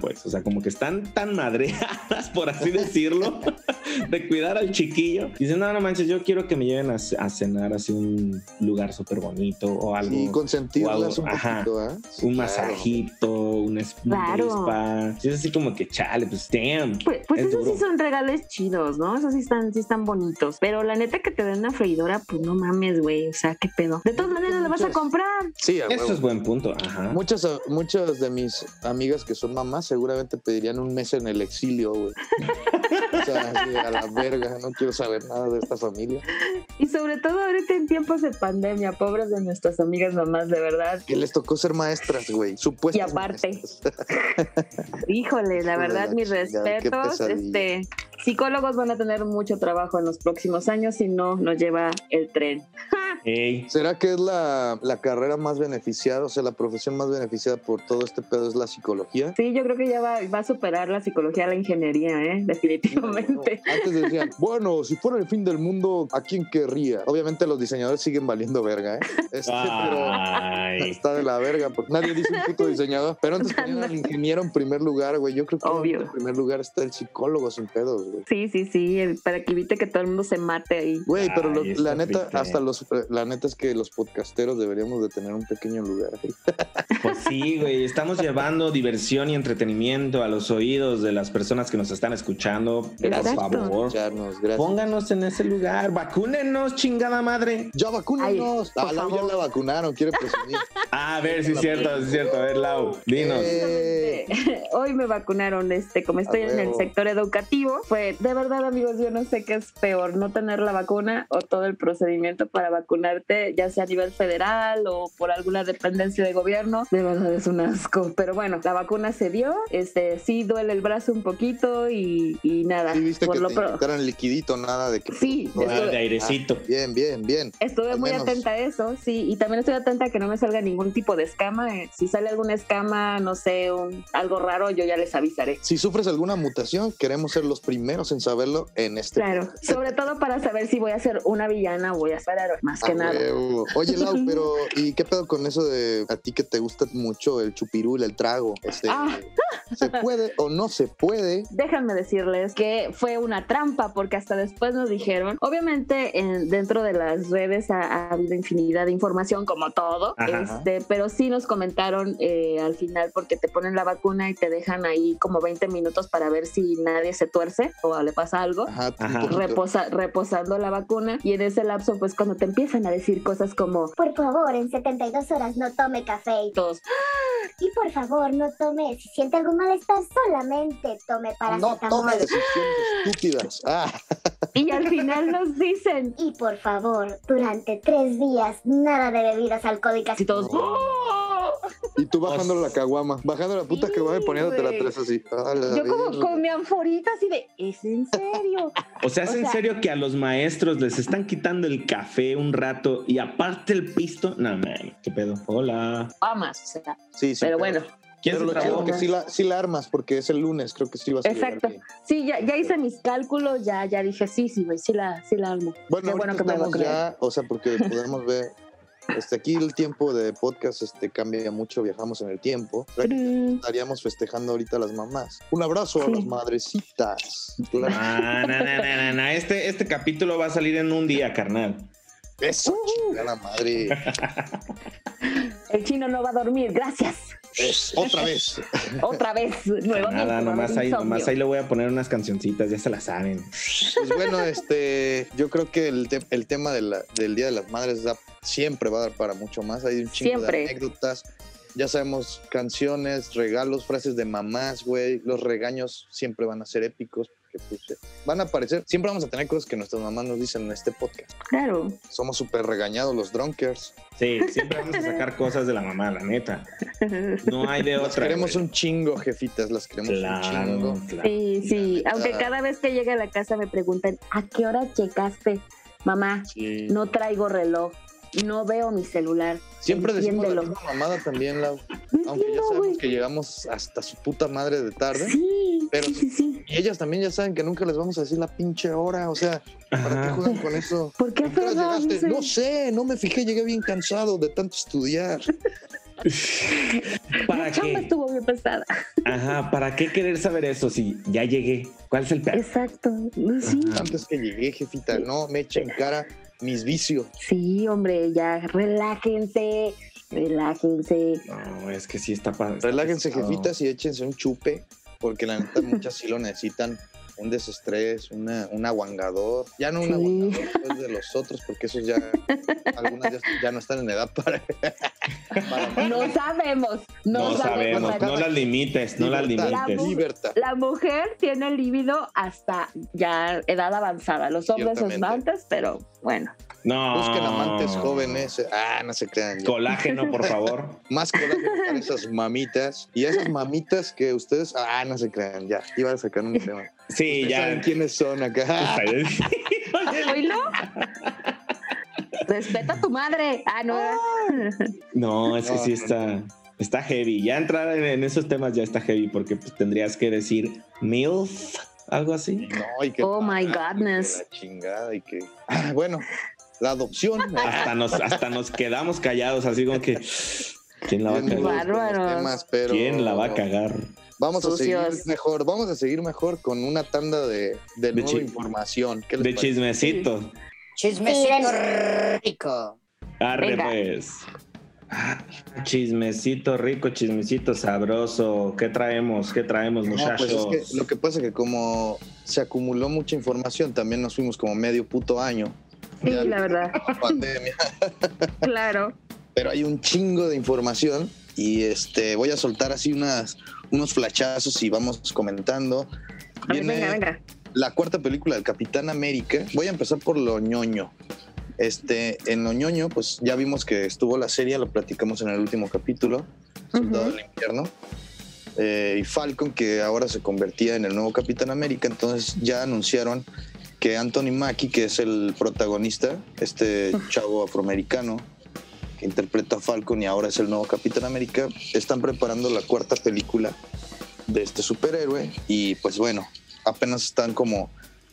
pues. O sea, como que están tan madreadas, por así decirlo, de cuidar al chiquillo. Dicen, no, no manches, yo quiero que me lleven a, a cenar así un lugar súper bonito o algo.
Sí, consentirlas
algo-
un
ajá.
poquito, ¿eh? Sí,
un
claro.
masajito, un spa.
Claro.
spa. Sí, es así como que chale, pues damn.
Pues, pues
Es
esos
duro.
sí son regalos chidos, ¿no? Esos sí están, sí están bonitos. Pero la neta que te den una freidora, pues no mames, güey. O sea, qué pedo. De todas maneras la vas a comprar.
Sí, a
Eso es buen punto. Ajá.
Muchas, muchas de mis amigas que son mamás seguramente pedirían un mes en el exilio, güey. o sea, a la verga, no quiero saber nada de esta familia.
Y sobre todo ahorita en tiempos de pandemia, pobres de nuestras amigas mamás, de verdad.
Que les tocó ser maestras, güey. Supuestas
Y aparte. Híjole, la verdad, mis respetos. Este, psicólogos van a tener mucho trabajo en los próximos años si no nos lleva el tren.
¿Será que es la, la carrera más beneficiada, o sea, la profesión más beneficiada por todo este pedo es la psicología?
Sí, yo creo que ya va, va a superar la psicología a la ingeniería, ¿eh? Definitivamente.
Antes decían, bueno, si fuera el fin del mundo, ¿a quién querría? Obviamente los diseñadores siguen valiendo verga, ¿eh? Este, pero está de la verga, porque nadie dice un puto diseñador. Pero antes ponían al ingeniero en primer lugar, güey. Yo creo que
Obvio.
en primer lugar está el psicólogo sin pedos, güey.
Sí, sí, sí, para que evite que todo el mundo se mate ahí.
Güey, pero
Ay,
la neta,
triste.
hasta los, la neta es que los podcasteros deberíamos de tener un pequeño lugar. ahí.
Pues sí, güey, estamos llevando diversión y entretenimiento a los oídos de las personas que nos están escuchando. Por favor,
Escucharnos, gracias.
pónganos en ese lugar, vacúnenos, chingada madre.
Ya vacúnenos.
Ay,
Ah, Lau ya la vacunaron, quiere presumir.
A ver, sí es cierto, sí es cierto. A ver, Lau, dinos.
Eh,
Hoy me vacunaron, este, como estoy en el sector educativo, fue de verdad, amigos, yo no sé qué es peor, no tener la vacuna o todo el procedimiento para vacunarte, ya sea a nivel federal o por alguna dependencia de gobierno. de verdad es un asco. Pero bueno, la vacuna se dio, este sí duele el brazo un poquito y, y nada.
Sí, viste
por
que
lo
te liquidito, nada de que...
Sí,
Ah,
estuve-
de airecito.
bien, bien, bien.
Estuve
Al
muy
menos.
atenta a eso, sí, y también estoy atenta a que no me salga ningún tipo de escama. eh. Si sale alguna escama, no sé, un- algo raro, yo ya les avisaré.
Si sufres alguna mutación, queremos ser los primeros en saberlo en este
Claro, sobre todo para saber si voy a ser una villana o voy a ser héroe, más que
Ah,
nada.
huevo. Oye, Lau, pero ¿y qué pedo con eso de a ti que te gusta mucho el chupirul, el trago? Este,
Ah.
¿Se puede o no se puede?
Déjenme decirles que fue una trampa porque hasta después nos dijeron, obviamente en- dentro de las redes ha, ha habido infinidad de información como todo,
Ajá.
este, pero sí nos comentaron eh, al final porque te ponen la vacuna y te dejan ahí como 20 minutos para ver si nadie se tuerce o le pasa algo.
Ajá.
Reposa- reposando la vacuna y en ese lapso pues cuando te empiezan a decir cosas como
Por favor, en 72 horas no tome café. Y,
todos
y por favor, no tome. Si siente algún malestar, solamente tome
No
paracetamol.
tome decisiones estúpidas. Ah,
y al final nos dicen
Y por favor, durante tres días, nada de bebidas alcohólicas.
y todos
y tú bajando la caguama, bajando la puta
Sí,
caguama y poniéndote la tres así. La
yo como con mi anforita así de ¿es en serio?
O sea, ¿es
O
en serio que a los maestros les están quitando el café un rato y aparte el pisto? No, man, qué pedo. Hola.
Amas, o sea,
Sí, sí.
pero bueno.
¿Quién
Pero lo chido que sí la, sí la armas porque es el lunes, creo que sí vas a llegar
Exacto.
bien.
Sí, ya, ya hice mis cálculos, ya, ya dije, sí, sí, güey, sí la, sí la armo.
Bueno,
Qué bueno que me vacuné.
ya, o sea, porque podemos ver, este, aquí el tiempo de podcast este, cambia mucho, viajamos en el tiempo. Estaríamos festejando ahorita a las mamás. Un abrazo a las madrecitas. Claro.
Ah, no, no, no, no, no. Este, este capítulo va a salir en un día, carnal.
Eso, chingada madre.
El chino no va a dormir, gracias.
Es, otra vez.
Otra vez, nuevamente.
Nada, nomás ahí, nomás ahí le voy a poner unas cancioncitas, ya se las saben.
Pues bueno, este, yo creo que el, te- el tema de la- del Día de las Madres da- siempre va a dar para mucho más. Hay un chingo
Siempre.
de anécdotas. Ya sabemos, canciones, regalos, frases de mamás, güey. Los regaños siempre van a ser épicos. Van a aparecer. Siempre vamos a tener cosas que nuestras mamás nos dicen en este podcast.
Claro.
Somos súper regañados los drunkers.
Sí, siempre vamos a sacar cosas de la mamá, la neta. No hay de
Las
otra.
queremos
güey.
un chingo, jefitas. Las queremos un
Claro,
chingo.
claro.
Sí, sí. Aunque cada vez que llegue a la casa me preguntan, ¿a qué hora checaste? Mamá,
Sí.
no traigo reloj, no veo mi celular.
Siempre decimos la misma mamada también, Lau. Aunque ya sabemos que llegamos hasta su puta madre de tarde.
Sí,
Pero
sí, sí, sí.
Y ellas también ya saben que nunca les vamos a decir la pinche hora. O sea, ¿para qué juegan con eso?
¿Por qué
¿A qué hora
aferrarse?
llegaste? No sé, no me fijé, llegué bien cansado de tanto estudiar.
¿Para
La chamba
qué?
estuvo bien pesada.
Ajá, ¿para qué querer saber eso si ya llegué? ¿Cuál es el pedo?
Exacto. Sí.
Antes que llegué, jefita, no me echen en cara mis vicios.
Sí, hombre, ya relájense, relájense.
No, es que sí está padre.
Relájense, jefitas, y échense un chupe, porque la neta muchas sí lo necesitan. Un desestrés, una, un aguangador. Ya no un
Sí.
aguangador después de los otros, porque esos ya, algunas ya, ya no están en edad para... para
No sabemos, no,
No sabemos, no las limites, no las limites.
Libertad.
La mujer tiene el líbido hasta ya edad avanzada. Los hombres son
Ciertamente.
antes, pero bueno.
No.
Busquen amantes jóvenes. Ah, no se crean. ya.
Colágeno, por favor.
Más colágeno para esas mamitas. Y esas mamitas que ustedes. Ah, no se crean. Ya, iba a sacar un tema.
Sí, ya.
saben quiénes son acá.
¿Oílo? Respeta a tu madre. Ah, no.
No, es que sí está, está heavy. Ya entrar en, esos temas ya está heavy porque pues, tendrías que decir MILF, algo así.
No, y que.
Oh my
y que
godness.
La chingada y que. Ah, bueno, la adopción.
Hasta nos, hasta nos quedamos callados, así como que. ¿Quién la va a cagar?
temas, pero
¿Quién la va a cagar?
Vamos a seguir mejor. Vamos a seguir mejor con una tanda de, de, nueva información. ¿Qué les
De
parece?
chismecito.
Chismecito rico.
Arre,
Venga.
pues. Ah, Chismecito rico, chismecito sabroso. ¿Qué traemos? ¿Qué traemos,
No,
muchachos?
pues es que lo que pasa es que como se acumuló mucha información, también nos fuimos como medio puto año.
Sí,
Ya
la verdad.
pandemia.
Claro.
Pero hay un chingo de información y este voy a soltar así unas, unos flachazos y vamos comentando. Viene
venga, venga.
la cuarta película del Capitán América. Voy a empezar por lo ñoño. Este, en lo ñoño, pues ya vimos que estuvo la serie, lo platicamos en el último capítulo. Soldado del Invierno. eh, y Falcon, que ahora se convertía en el nuevo Capitán América. Entonces ya anunciaron que Anthony Mackie, que es el protagonista, este chavo afroamericano que interpreta a Falcon y ahora es el nuevo Capitán América, están preparando la cuarta película de este superhéroe. Y pues bueno, apenas están como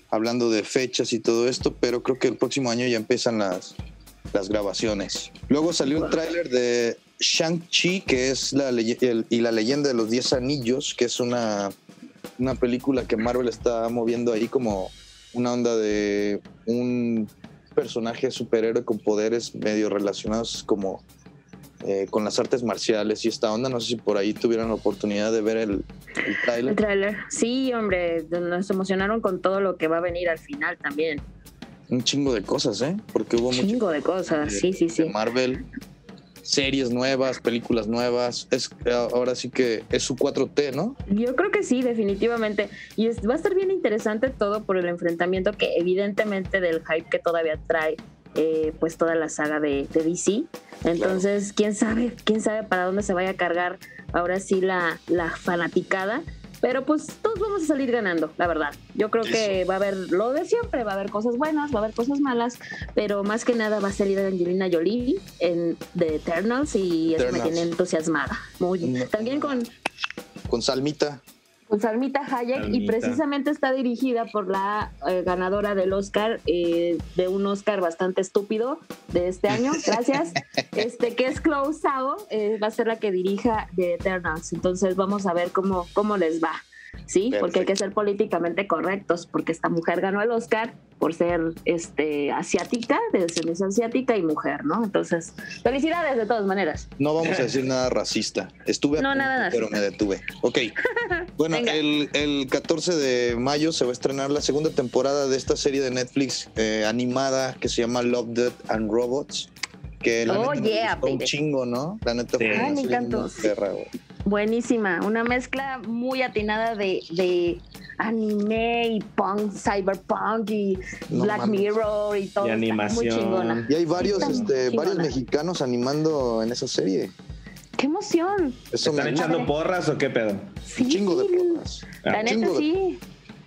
hablando de fechas y todo esto, pero creo que el próximo año ya empiezan las, las grabaciones. Luego salió el tráiler de Shang-Chi, que es la y la leyenda de los 10 anillos, que es una, una película que Marvel está moviendo ahí como una onda de un personaje superhéroe con poderes medio relacionados como eh, con las artes marciales y esta onda. No sé si por ahí tuvieron la oportunidad de ver el, el
El
tráiler.
tráiler. Sí, hombre, nos emocionaron con todo lo que va a venir al final también.
Un chingo de cosas, ¿eh? Porque hubo mucho
Chingo de cosas, sí, sí,
de
sí.
Marvel, series nuevas, películas nuevas. Es ahora sí que es su 4T, ¿no?
Yo creo que sí, definitivamente. Y es- va a estar bien interesante todo por el enfrentamiento que evidentemente del hype que todavía trae eh, pues toda la saga de, de DC. Entonces, quién sabe, quién sabe para dónde se vaya a cargar ahora sí la, la fanaticada. Pero pues todos vamos a salir ganando, la verdad. Yo creo que va a haber lo de siempre, va a haber cosas buenas, va a haber cosas malas, pero más que nada va a salir Angelina Jolie en The Eternals y eso me tiene entusiasmada. Muy También con
Con Salmita.
Con Salmita Hayek y precisamente está dirigida por la eh, ganadora del Oscar, eh, de un Oscar bastante estúpido de este año, gracias, este que es Chloe Zhao, eh, va a ser la que dirija The Eternals, entonces vamos a ver cómo, cómo les va. Sí, porque hay que ser políticamente correctos, porque esta mujer ganó el Oscar por ser este asiática, de descendencia asiática y mujer, ¿no? Entonces, felicidades de todas maneras.
No vamos a decir nada racista. Estuve a
No,
punto,
nada
pero me detuve. Ok. Bueno, el, el 14 de mayo se va a estrenar la segunda temporada de esta serie de Netflix eh, animada que se llama Love, Death and Robots. Que la
Oh,
neta me
yeah,
gustó un chingo, ¿no? La neta fue
Ay, me encantó, sí.
perra, güey.
Buenísima, una mezcla muy atinada de, de anime y punk, cyberpunk y
No
Black
mames.
Mirror y todo.
Y
está Muy
animación.
chingona.
Y hay varios, este, varios mexicanos animando en esa serie.
¡Qué emoción!
¿Están
me
echando porras o qué pedo?
Un chingo de porras.
La
Un
neta
de-
sí.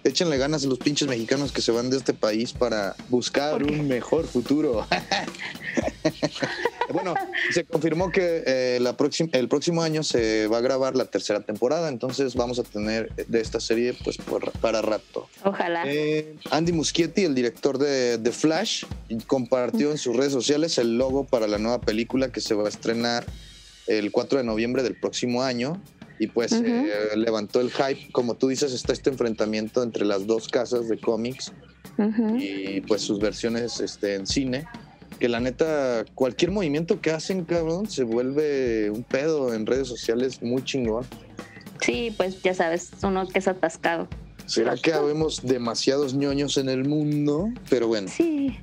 Échenle ganas a los pinches mexicanos que se van de este país para buscar un mejor futuro. bueno, se confirmó que eh, la próxima, el próximo año se va a grabar la tercera temporada, entonces vamos a tener de esta serie pues por- para rato.
Ojalá.
Eh, Andy Muschietti, el director de The Flash, compartió en sus redes sociales el logo para la nueva película que se va a estrenar el 4 de noviembre del próximo año. Y pues eh, levantó el hype. Como tú dices, está este enfrentamiento entre las dos casas de cómics y pues sus versiones este, en cine. Que la neta, cualquier movimiento que hacen, cabrón, se vuelve un pedo en redes sociales muy chingón.
Sí, pues ya sabes, uno que es atascado.
¿Será que habemos demasiados ñoños en el mundo? Pero bueno.
Sí.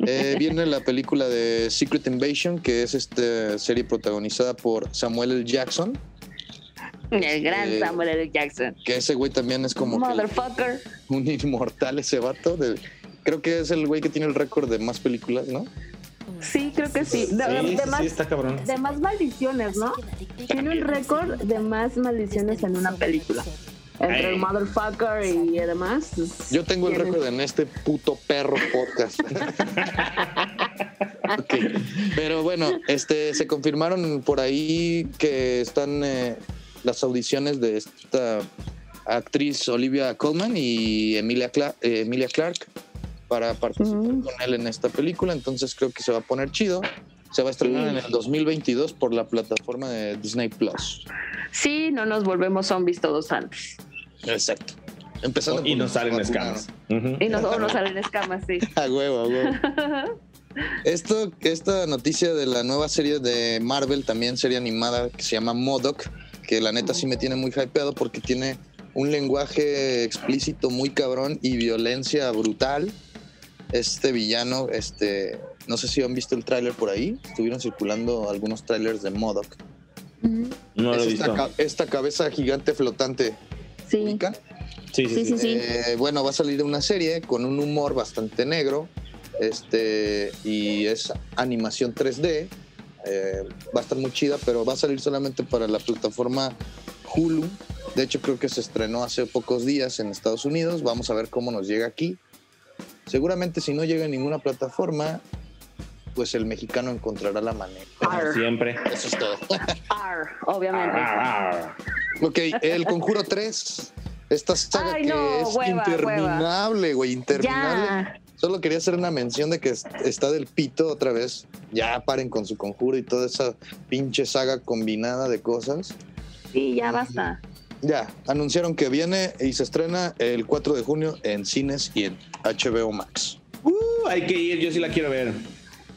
Eh, viene la película de Secret Invasion, que es esta serie protagonizada por Samuel L. Jackson,
El gran
Eh,
Samuel L. Jackson.
que ese güey también es como que
Motherfucker.
un inmortal ese vato. de- creo que es el güey que tiene el récord de más películas, ¿no?
Sí, creo que sí. De,
Sí,
de
sí,
más,
sí, está cabrón.
de más maldiciones, ¿no? Tiene un récord de más maldiciones en una película. Entre el motherfucker y demás. pues,
Yo tengo el récord en este puto perro podcast. Ok. Pero bueno, este, se confirmaron por ahí que están eh, las audiciones de esta actriz Olivia Colman y Emilia, Cla- eh, Emilia Clark para participar con él en esta película. Entonces creo que se va a poner chido. Se va a estrenar
Sí.
en el 2022 por la plataforma de Disney Plus.
Sí, no nos volvemos zombies todos antes.
Exacto. Empezando
Y
por
nos salen escamas.
Y nos, o nos salen escamas, sí.
A huevo, a huevo. Esto, esta noticia de la nueva serie de Marvel, también serie animada que se llama Modoc, que la neta sí me tiene muy hypeado porque tiene un lenguaje explícito muy cabrón y violencia brutal. Este villano, este, no sé si han visto el tráiler por ahí, estuvieron circulando algunos trailers de Modoc.
No lo
Es
he
esta,
visto.
ca- esta cabeza gigante flotante.
Sí.
Sí, sí, sí.
Eh, bueno, va a salir de una serie con un humor bastante negro. Este, y es animación 3D. Eh, va a estar muy chida, pero va a salir solamente para la plataforma Hulu. De hecho, creo que se estrenó hace pocos días en Estados Unidos. Vamos a ver cómo nos llega aquí. Seguramente si no llega en ninguna plataforma, pues el mexicano encontrará la manera.
Como siempre.
Eso es todo.
Ar, obviamente.
Ok, El Conjuro 3. Esta saga
Ay,
que
no,
es
hueva,
interminable, güey, interminable.
Ya.
Solo quería hacer una mención de que es- está del pito otra vez. Ya paren con su conjuro y toda esa pinche saga combinada de cosas.
Sí, ya basta.
Ya, anunciaron que viene y se estrena el 4 de junio en cines y en HBO Max.
Uh, hay que ir, yo sí la quiero ver.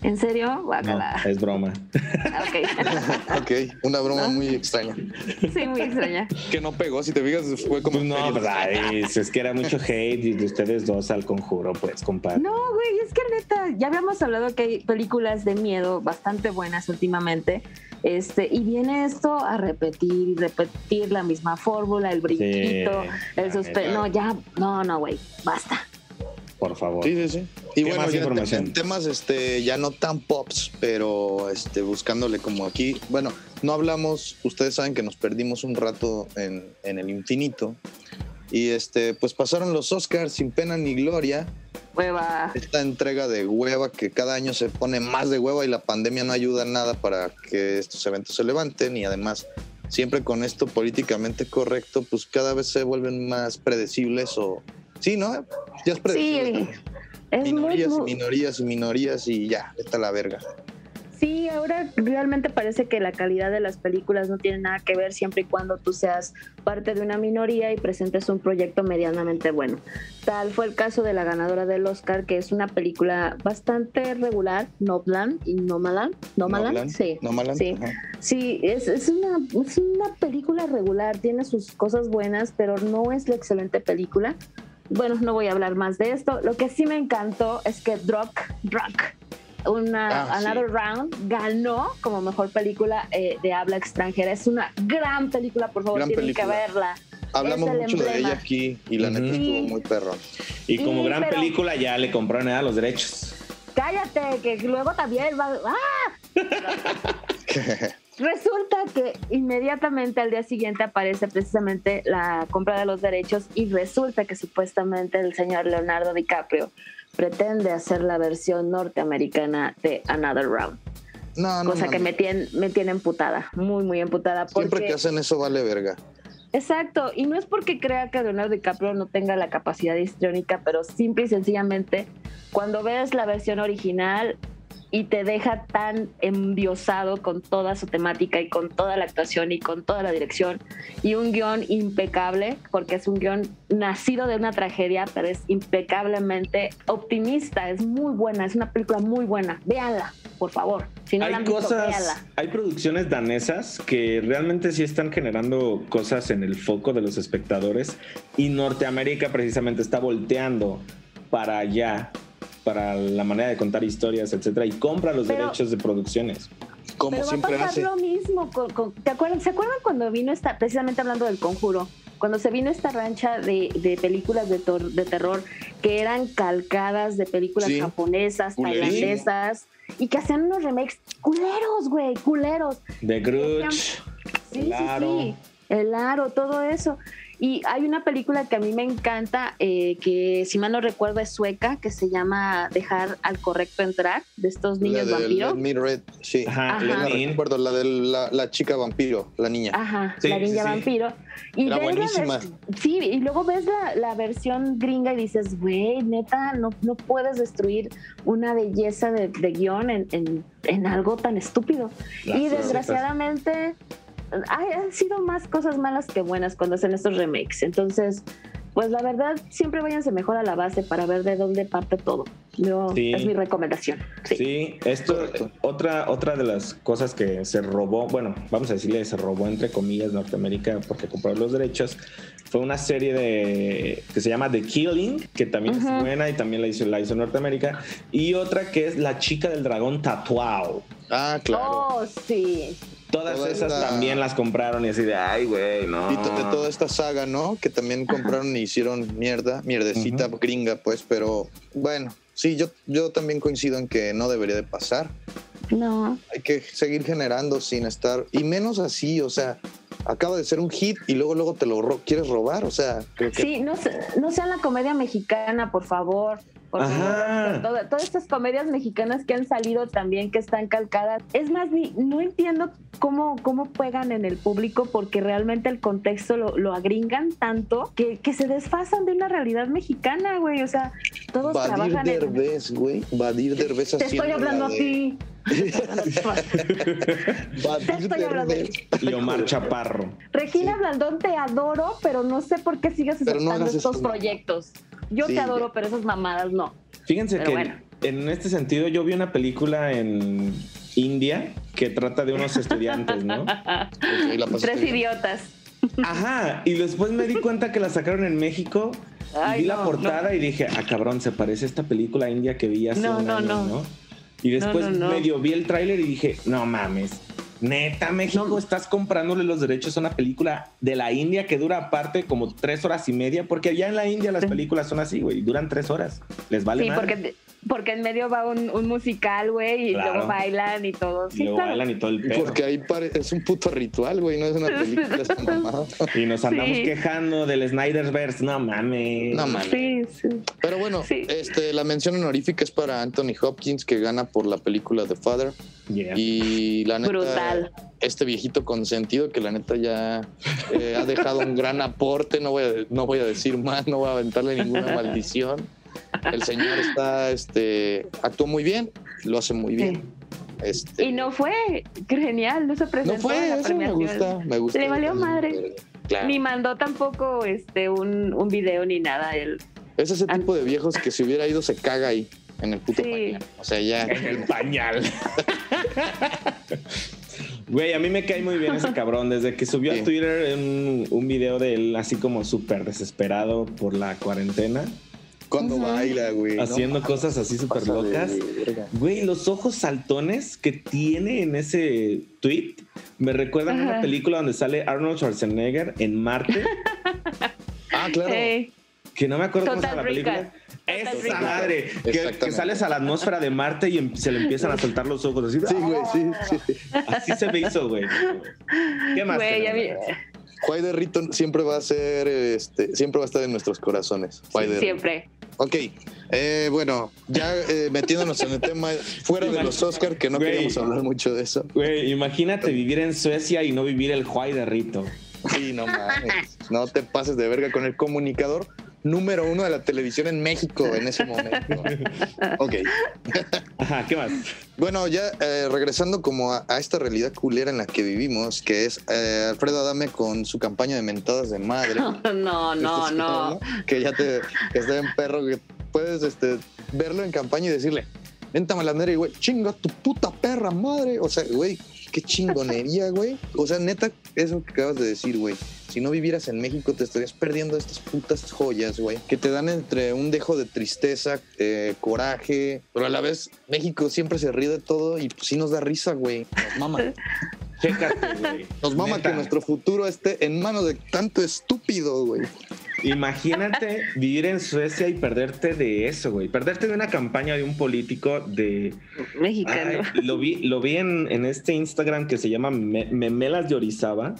¿En serio?
No,
Guácala.
es broma.
Ok.
ok, una broma muy extraña.
Sí, muy extraña.
Que no pegó, si te fijas, fue como.
Pues no, pues, es que era mucho hate y de ustedes dos al conjuro, pues, compadre.
No, güey, es que neta, ya habíamos hablado que hay películas de miedo bastante buenas últimamente. Este, y viene esto a repetir y repetir la misma fórmula, el brinquito, el suspenso. No, ya, no, no, güey, basta.
Por favor.
Sí, sí, sí. Y
¿Qué
bueno,
más
ya
información?
te- temas este, ya no tan pops, pero este, buscándole como aquí. Bueno, no hablamos, ustedes saben que nos perdimos un rato en, en el infinito. Y este, pues pasaron los Oscars sin pena ni gloria.
Hueva.
Esta entrega de hueva que cada año se pone más de hueva y la pandemia no ayuda en nada para que estos eventos se levanten. Y además, siempre con esto políticamente correcto, pues cada vez se vuelven más predecibles o. Sí, ¿no? Ya es predecible.
Sí, es muy,
minorías y
muy-
minorías y minorías y ya, a la verga.
Sí, ahora realmente parece que la calidad de las películas no tiene nada que ver siempre y cuando tú seas parte de una minoría y presentes un proyecto medianamente bueno. Tal fue el caso de la ganadora del Oscar, que es una película bastante regular, Nomadland, y Nomadland, Nomadland,
Nomadland,
sí,
Nomadland,
sí,
ajá.
sí, es, es una, es una película regular, tiene sus cosas buenas, pero no es la excelente película. Bueno, no voy a hablar más de esto. Lo que sí me encantó es que Drunk, Drunk, una
Ah, sí.
Another Round ganó como mejor película eh, de habla extranjera. Es una gran película, por favor,
Gran
tienen
película.
que verla.
Hablamos mucho de ella aquí y la neta estuvo muy perrón.
Y como gran
pero-
película ya le compraron a los derechos.
Cállate, que luego también va. ¡Ah! Resulta que inmediatamente al día siguiente aparece precisamente la compra de los derechos y resulta que supuestamente el señor Leonardo DiCaprio pretende hacer la versión norteamericana de Another Round.
No, no,
cosa
no,
que me tiene, me tiene emputada, muy, muy emputada. Porque,
Siempre que hacen eso vale verga.
Exacto, y no es porque crea que Leonardo DiCaprio no tenga la capacidad histriónica, pero simple y sencillamente, cuando ves la versión original y te deja tan endiosado con toda su temática y con toda la actuación y con toda la dirección y un guion impecable, porque es un guion nacido de una tragedia, pero es impecablemente optimista, es muy buena, es una película muy buena, véanla, por favor, si no la
hay
han
cosas, hay producciones danesas que realmente sí están generando cosas en el foco de los espectadores y Norteamérica precisamente está volteando para allá, para la manera de contar historias, etcétera, y compra los
Pero-
derechos de producciones.
Como
Pero
siempre
va a pasar
hace.
lo mismo. con- con- ¿te acuerdan, ¿Se acuerdan cuando vino esta, precisamente hablando del conjuro, cuando se vino esta rancha de, de películas de, tor- de terror que eran calcadas de películas
Sí.
japonesas, tailandesas, y que hacían unos remakes culeros, güey, culeros.
The Grudge,
Sí,
El
sí, sí. El aro, todo eso. Y hay una película que a mí me encanta, eh, que si mal no recuerdo es sueca, que se llama Dejar al correcto entrar, de estos niños
la de
vampiros.
Let Me Red, sí.
Ajá,
Ajá.
La recuerdo, de la, la chica vampiro, la niña.
Ajá,
Sí,
la
sí, sí.
vampiro. Y
Era
ves la
buenísima.
vers- sí, y luego ves la, la versión gringa y dices, güey, neta, no, no puedes destruir una belleza de, de guion en, en- en algo tan estúpido. Y desgraciadamente han sido más cosas malas que buenas cuando hacen estos remakes. Entonces, pues la verdad, siempre váyanse mejor a la base para ver de dónde parte todo. Yo,
Sí.
Es mi recomendación. Sí.
Sí, esto,
Correcto.
otra, otra de las cosas que se robó, bueno, vamos a decirle, se robó entre comillas Norteamérica porque compró los derechos, fue una serie de que se llama The Killing, que también
Ujú.
es buena y también la hizo, la hizo Norteamérica, y otra que es La chica del dragón tatuado.
Ah, claro.
Oh, sí.
Todas
Toda
esas
esta-
también las compraron y así de, ay, güey, no.
Y de toda esta saga, ¿no? Que también compraron y hicieron mierda, mierdecita gringa, pues, pero bueno, sí, yo, yo también coincido en que no debería de pasar.
No.
Hay que seguir generando sin estar, y menos así, o sea, acaba de ser un hit y luego luego te lo ro- quieres robar, o sea, creo que
Sí, no, se- no sean la comedia mexicana, por favor. Porque todas estas comedias mexicanas que han salido también, que están calcadas. Es más, ni- no entiendo cómo, cómo juegan en el público, porque realmente el contexto lo, lo agringan tanto que, que se desfasan de una realidad mexicana, güey. O sea, todos
Badir
trabajan en.
Derbez, güey, Badir Derbez
Te estoy hablando a
la de-
ti. Hablando.
Derbez.
Y Omar Chaparro.
Regina Blandón, te adoro, pero no sé por qué sigues
no
aceptando
hagas
estos proyectos. Yo
Sí,
te adoro,
ya.
pero esas mamadas no.
Fíjense
Pero
que
bueno.
en este sentido yo vi una película en India que trata de unos estudiantes, ¿no?
Tres idiotas.
Ajá, y después me di cuenta que la sacaron en México y vi la portada
no.
y dije, ah, cabrón, se parece a esta película india que vi hace
No,
un año,
no.
¿no? Y después medio vi el tráiler y dije, no mames, neta, México, estás comprándole los derechos a una película de la India que dura aparte como tres horas y media, porque allá en la India las películas son así, güey, duran tres horas, les vale
sí,
madre.
porque, porque en medio va un, un musical, güey, y
Claro.
luego bailan y todo. Sí,
Luego
claro.
bailan y todo el pedo.
Porque ahí pare- es un puto ritual, güey, no es una película.
Y nos andamos
Sí.
quejando del Snyderverse, no mames.
No mames.
Sí, sí.
Pero bueno, este, la mención honorífica es para Anthony Hopkins, que gana por la película The Father. Y la neta,
Brutal.
este viejito consentido que la neta ya eh, ha dejado un gran aporte. No voy, a, no voy a decir más, no voy a aventarle ninguna maldición. El señor está, este, actuó muy bien, lo hace muy bien. Este,
Y no fue genial, no se presentó
No fue,
la
eso me gusta, me gusta.
Le valió madre.
claro.
Ni mandó tampoco este un, un video ni nada. Él.
Es ese tipo de viejos que si hubiera ido se caga ahí, en el puto pañal. O sea, ya.
En el pañal. Güey, a mí me cae muy bien ese cabrón. Desde que subió a Twitter un, un video de él así como súper desesperado por la cuarentena.
Cuando baila, güey. ¿no?
Haciendo cosas así súper locas. Güey, los ojos saltones que tiene en ese tweet me recuerdan a una película donde sale Arnold Schwarzenegger en Marte.
ah, claro.
Que no me acuerdo cómo se la película. Esa madre. Que, sales a la atmósfera de Marte y em- se le empiezan a soltar los ojos así.
Sí, güey, sí, sí.
Así se me hizo, güey. ¿Qué más?
Güey, a mí-
tenemos?
Juay de Rito siempre va a ser, este, siempre va a estar en nuestros corazones. Rito.
Siempre.
Ok, eh, bueno, ya eh, metiéndonos en el tema fuera de los Oscar, que no queríamos hablar mucho de eso.
Güey, imagínate vivir en Suecia y no vivir el Juay de Rito.
Sí, no mames. No te pases de verga con el comunicador número uno de la televisión en México en ese momento. Ok.
Ajá, ¿qué más?
Bueno, ya eh, regresando como a, a esta realidad culera en la que vivimos, que es eh, Alfredo Adame con su campaña de mentadas de madre.
No, no,
Este,
no.
Que ya te que está en perro, que puedes este, verlo en campaña y decirle, véntame la madre, y güey, chinga tu puta perra madre. O sea, güey, qué chingonería, güey. O sea, neta, eso que acabas de decir, güey. Si no vivieras en México, te estarías perdiendo estas putas joyas, güey. Que te dan entre un dejo de tristeza, eh, coraje, pero a la vez México siempre se ríe de todo y pues sí nos da risa, güey. Nos mama.
Chécate, güey.
Nos mama
Neta.
que nuestro futuro esté en manos de tanto estúpido, güey.
Imagínate vivir en Suecia y perderte de eso, güey. Perderte de una campaña de un político de.
Mexicano.
Ay, lo vi, lo vi en, en este Instagram que se llama Me- Memelas de Orizaba,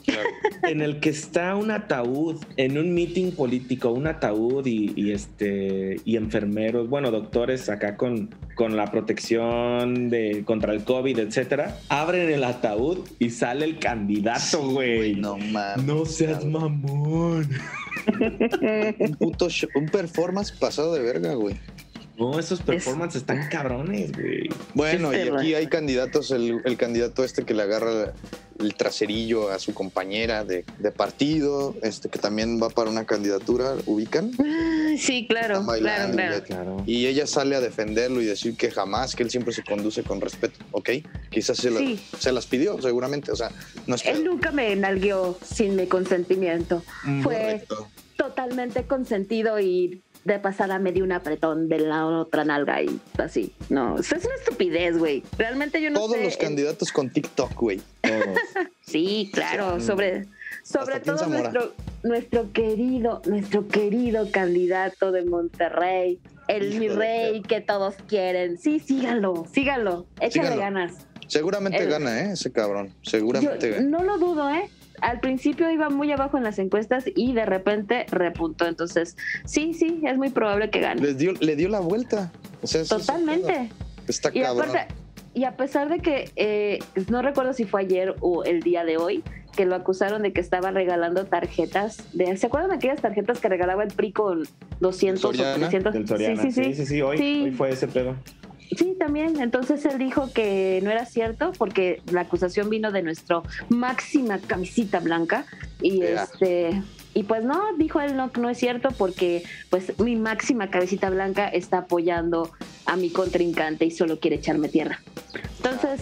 en el que está un ataúd en un meeting político, un ataúd y, y este y enfermeros, bueno, doctores acá con, con la protección de contra el COVID, etcétera. Abren el ataúd y sale el candidato, güey.
No mames.
No seas mamón.
Un puto show- un performance pasado de verga, güey.
No, esos performances están cabrones, güey.
Bueno, y
Este,
aquí hay candidatos, el, el candidato este que le agarra el traserillo a su compañera de, de partido, este que también va para una candidatura, ubican.
Sí, claro, claro, claro.
y-
Claro.
Y ella sale a defenderlo y decir que jamás, que él siempre se conduce con respeto, ¿ok? Quizás se, la-
Sí.
se las pidió, seguramente, o sea, no es
Él nunca me nalgueó sin mi consentimiento.
Mm,
Fue
Correcto.
totalmente consentido y de pasada me dio un apretón de la otra nalga y así. No, eso es una estupidez, güey. Realmente yo no
Todos
sé.
los candidatos con TikTok, güey.
Sí, claro, sobre, sobre todo nuestro, nuestro querido, nuestro querido candidato de Monterrey, el mi rey que todos quieren. Sí, síganlo, síganlo, échale
Síganlo.
ganas.
Seguramente
El-
gana, ¿eh? Ese cabrón.
Yo
Seguramente gana.
no lo dudo, ¿eh? Al principio iba muy abajo en las encuestas y de repente repuntó. Entonces, sí, sí, es muy probable que gane.
Les dio, le dio la vuelta. O sea,
Totalmente.
Está
Y
cabrón.
aparte, y a pesar de que eh, no recuerdo si fue ayer o el día de hoy, que lo acusaron de que estaba regalando tarjetas. De, ¿Se acuerdan de aquellas tarjetas que regalaba el PRI con 200 o
Soriana,
300?
del Soriana.
Sí, sí, sí.
sí, sí, hoy,
Sí.
hoy fue ese pedo.
Sí, también. Entonces él dijo que no era cierto porque la acusación vino de nuestro máxima camisita blanca y este y pues no, dijo él no no es cierto porque pues mi máxima cabecita blanca está apoyando a mi contrincante y solo quiere echarme tierra. Entonces,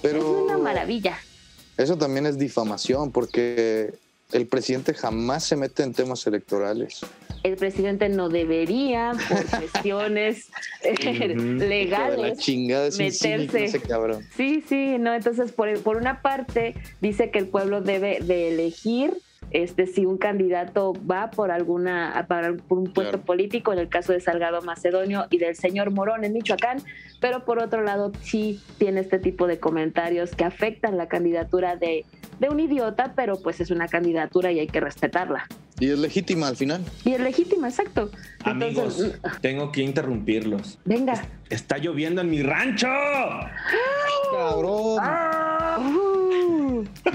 Pero
es una maravilla.
eso también es difamación porque el presidente jamás se mete en temas electorales.
El presidente no debería por cuestiones eh,
Hijo de la
legales
chingada es
meterse.
ese cabrón.
Sí, sí, no, entonces por, por una parte dice que el pueblo debe de elegir este si un candidato va por alguna para, por un puesto
Claro.
político en el caso de Salgado Macedonio y del señor Morón en Michoacán, pero por otro lado sí tiene este tipo de comentarios que afectan la candidatura de, de un idiota, pero pues es una candidatura y hay que respetarla.
Y es legítima al final.
Y es legítima, exacto.
Amigos,
Entonces,
tengo que interrumpirlos.
venga.
Está lloviendo en mi rancho.
Cabrón.
Uh,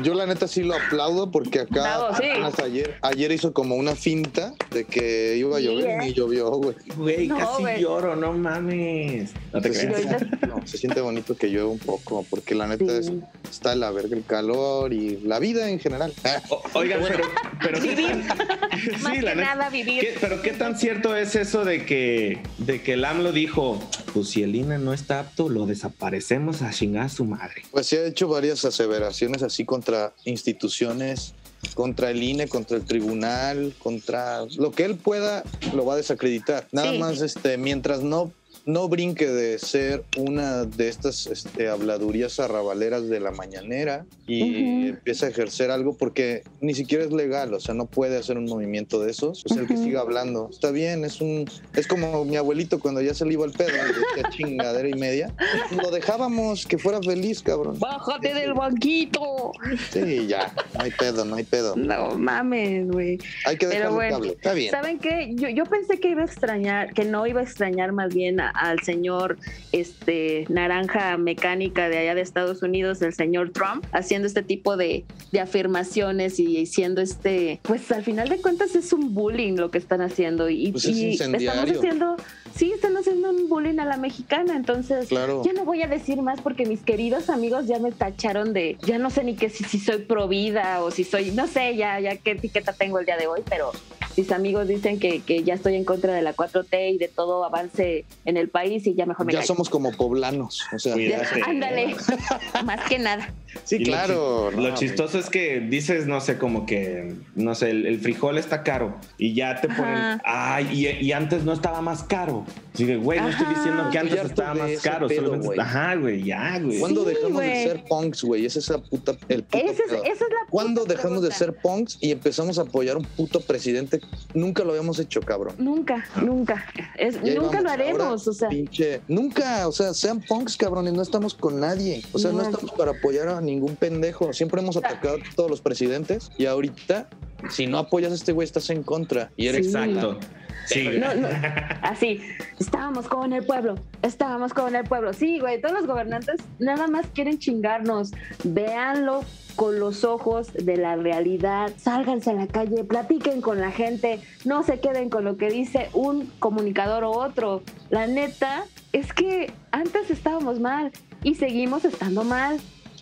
Yo la neta sí lo aplaudo porque acá
Bravo, sí.
apenas ayer, ayer hizo como una finta de que iba a llover
Yeah.
y llovió, güey.
Güey,
No,
casi
güey.
lloro, no mames. No te
Se
creas.
siente, no, se siente bonito que llueva un poco porque la neta es-
Sí.
está de la verga el calor y la vida en general.
O- Oigan, pero, pero ¿qué
Vivir.
tan-
Más
Sí,
que
la neta.
nada vivir.
¿Qué- pero qué tan cierto es eso de que, de que el AMLO dijo, pues si el INE no está apto, lo desaparecemos a chingar a su madre?
Pues se ha hecho varias aseveraciones así contra instituciones, contra el INE, contra el tribunal, contra lo que él pueda, lo va a desacreditar. Nada
Sí.
más, este, mientras no no brinque de ser una de estas este, habladurías arrabaleras de la mañanera y
Ujú.
empieza a ejercer algo porque ni siquiera es legal, o sea, no puede hacer un movimiento de esos. O sea, el que siga hablando, está bien, es un es como mi abuelito cuando ya se le iba el pedo, decía chingadera y media, lo dejábamos que fuera feliz, cabrón.
Bájate del banquito.
Sí, ya, no hay pedo, no hay pedo.
No mames, güey.
Hay que dejarlo
bueno.
Está bien.
¿Saben qué? Yo, yo pensé que iba a extrañar, que no iba a extrañar más bien a- al señor este naranja mecánica de allá de Estados Unidos, el señor Trump, haciendo este tipo de, de afirmaciones y siendo este, pues al final de cuentas es un bullying lo que están haciendo y,
Pues es
y estamos haciendo, sí, están haciendo un bullying a la mexicana, entonces
Claro.
ya no voy a decir más porque mis queridos amigos ya me tacharon de, ya no sé ni qué si, si soy pro vida o si soy, no sé ya, ya qué etiqueta tengo el día de hoy, pero mis amigos dicen que, que ya estoy en contra de la 4T y de todo avance en el país y ya mejor me
Ya
callo.
somos como poblanos, o sea.
Ya, Ándale, más que nada.
Sí,
Y lo
claro.
Lo, chistoso es que dices, no sé, como que, no sé, el, el frijol está caro y ya te ponen,
Ajá.
ay, y, y antes no estaba más caro. Así que, güey, no estoy
Ajá.
diciendo que antes estaba más caro.
pedo,
solamente-
güey.
Ajá, güey, ya, güey.
¿Cuándo
Sí,
dejamos de ser punks, güey? Esa es la puta, el puto
Esa es, esa es la
¿Cuándo
puta
dejamos de ser punks y empezamos a apoyar a un puto presidente? Nunca lo habíamos hecho, cabrón.
Nunca, nunca. Es, nunca lo haremos,
ahora,
o sea.
Pinche, nunca, o sea, sean punks, cabrones, no estamos con nadie. O sea, no,
No.
estamos para apoyar a ningún pendejo. Siempre hemos atacado a todos los presidentes y ahorita, si no apoyas a este güey, estás en contra y eres
Sí.
Exacto. Sí.
No, no, así, estábamos con el pueblo, estábamos con el pueblo. Sí, güey, todos los gobernantes nada más quieren chingarnos. Véanlo con los ojos de la realidad. Sálganse a la calle, platiquen con la gente, no se queden con lo que dice un comunicador o otro. La neta es que antes estábamos mal y seguimos estando mal.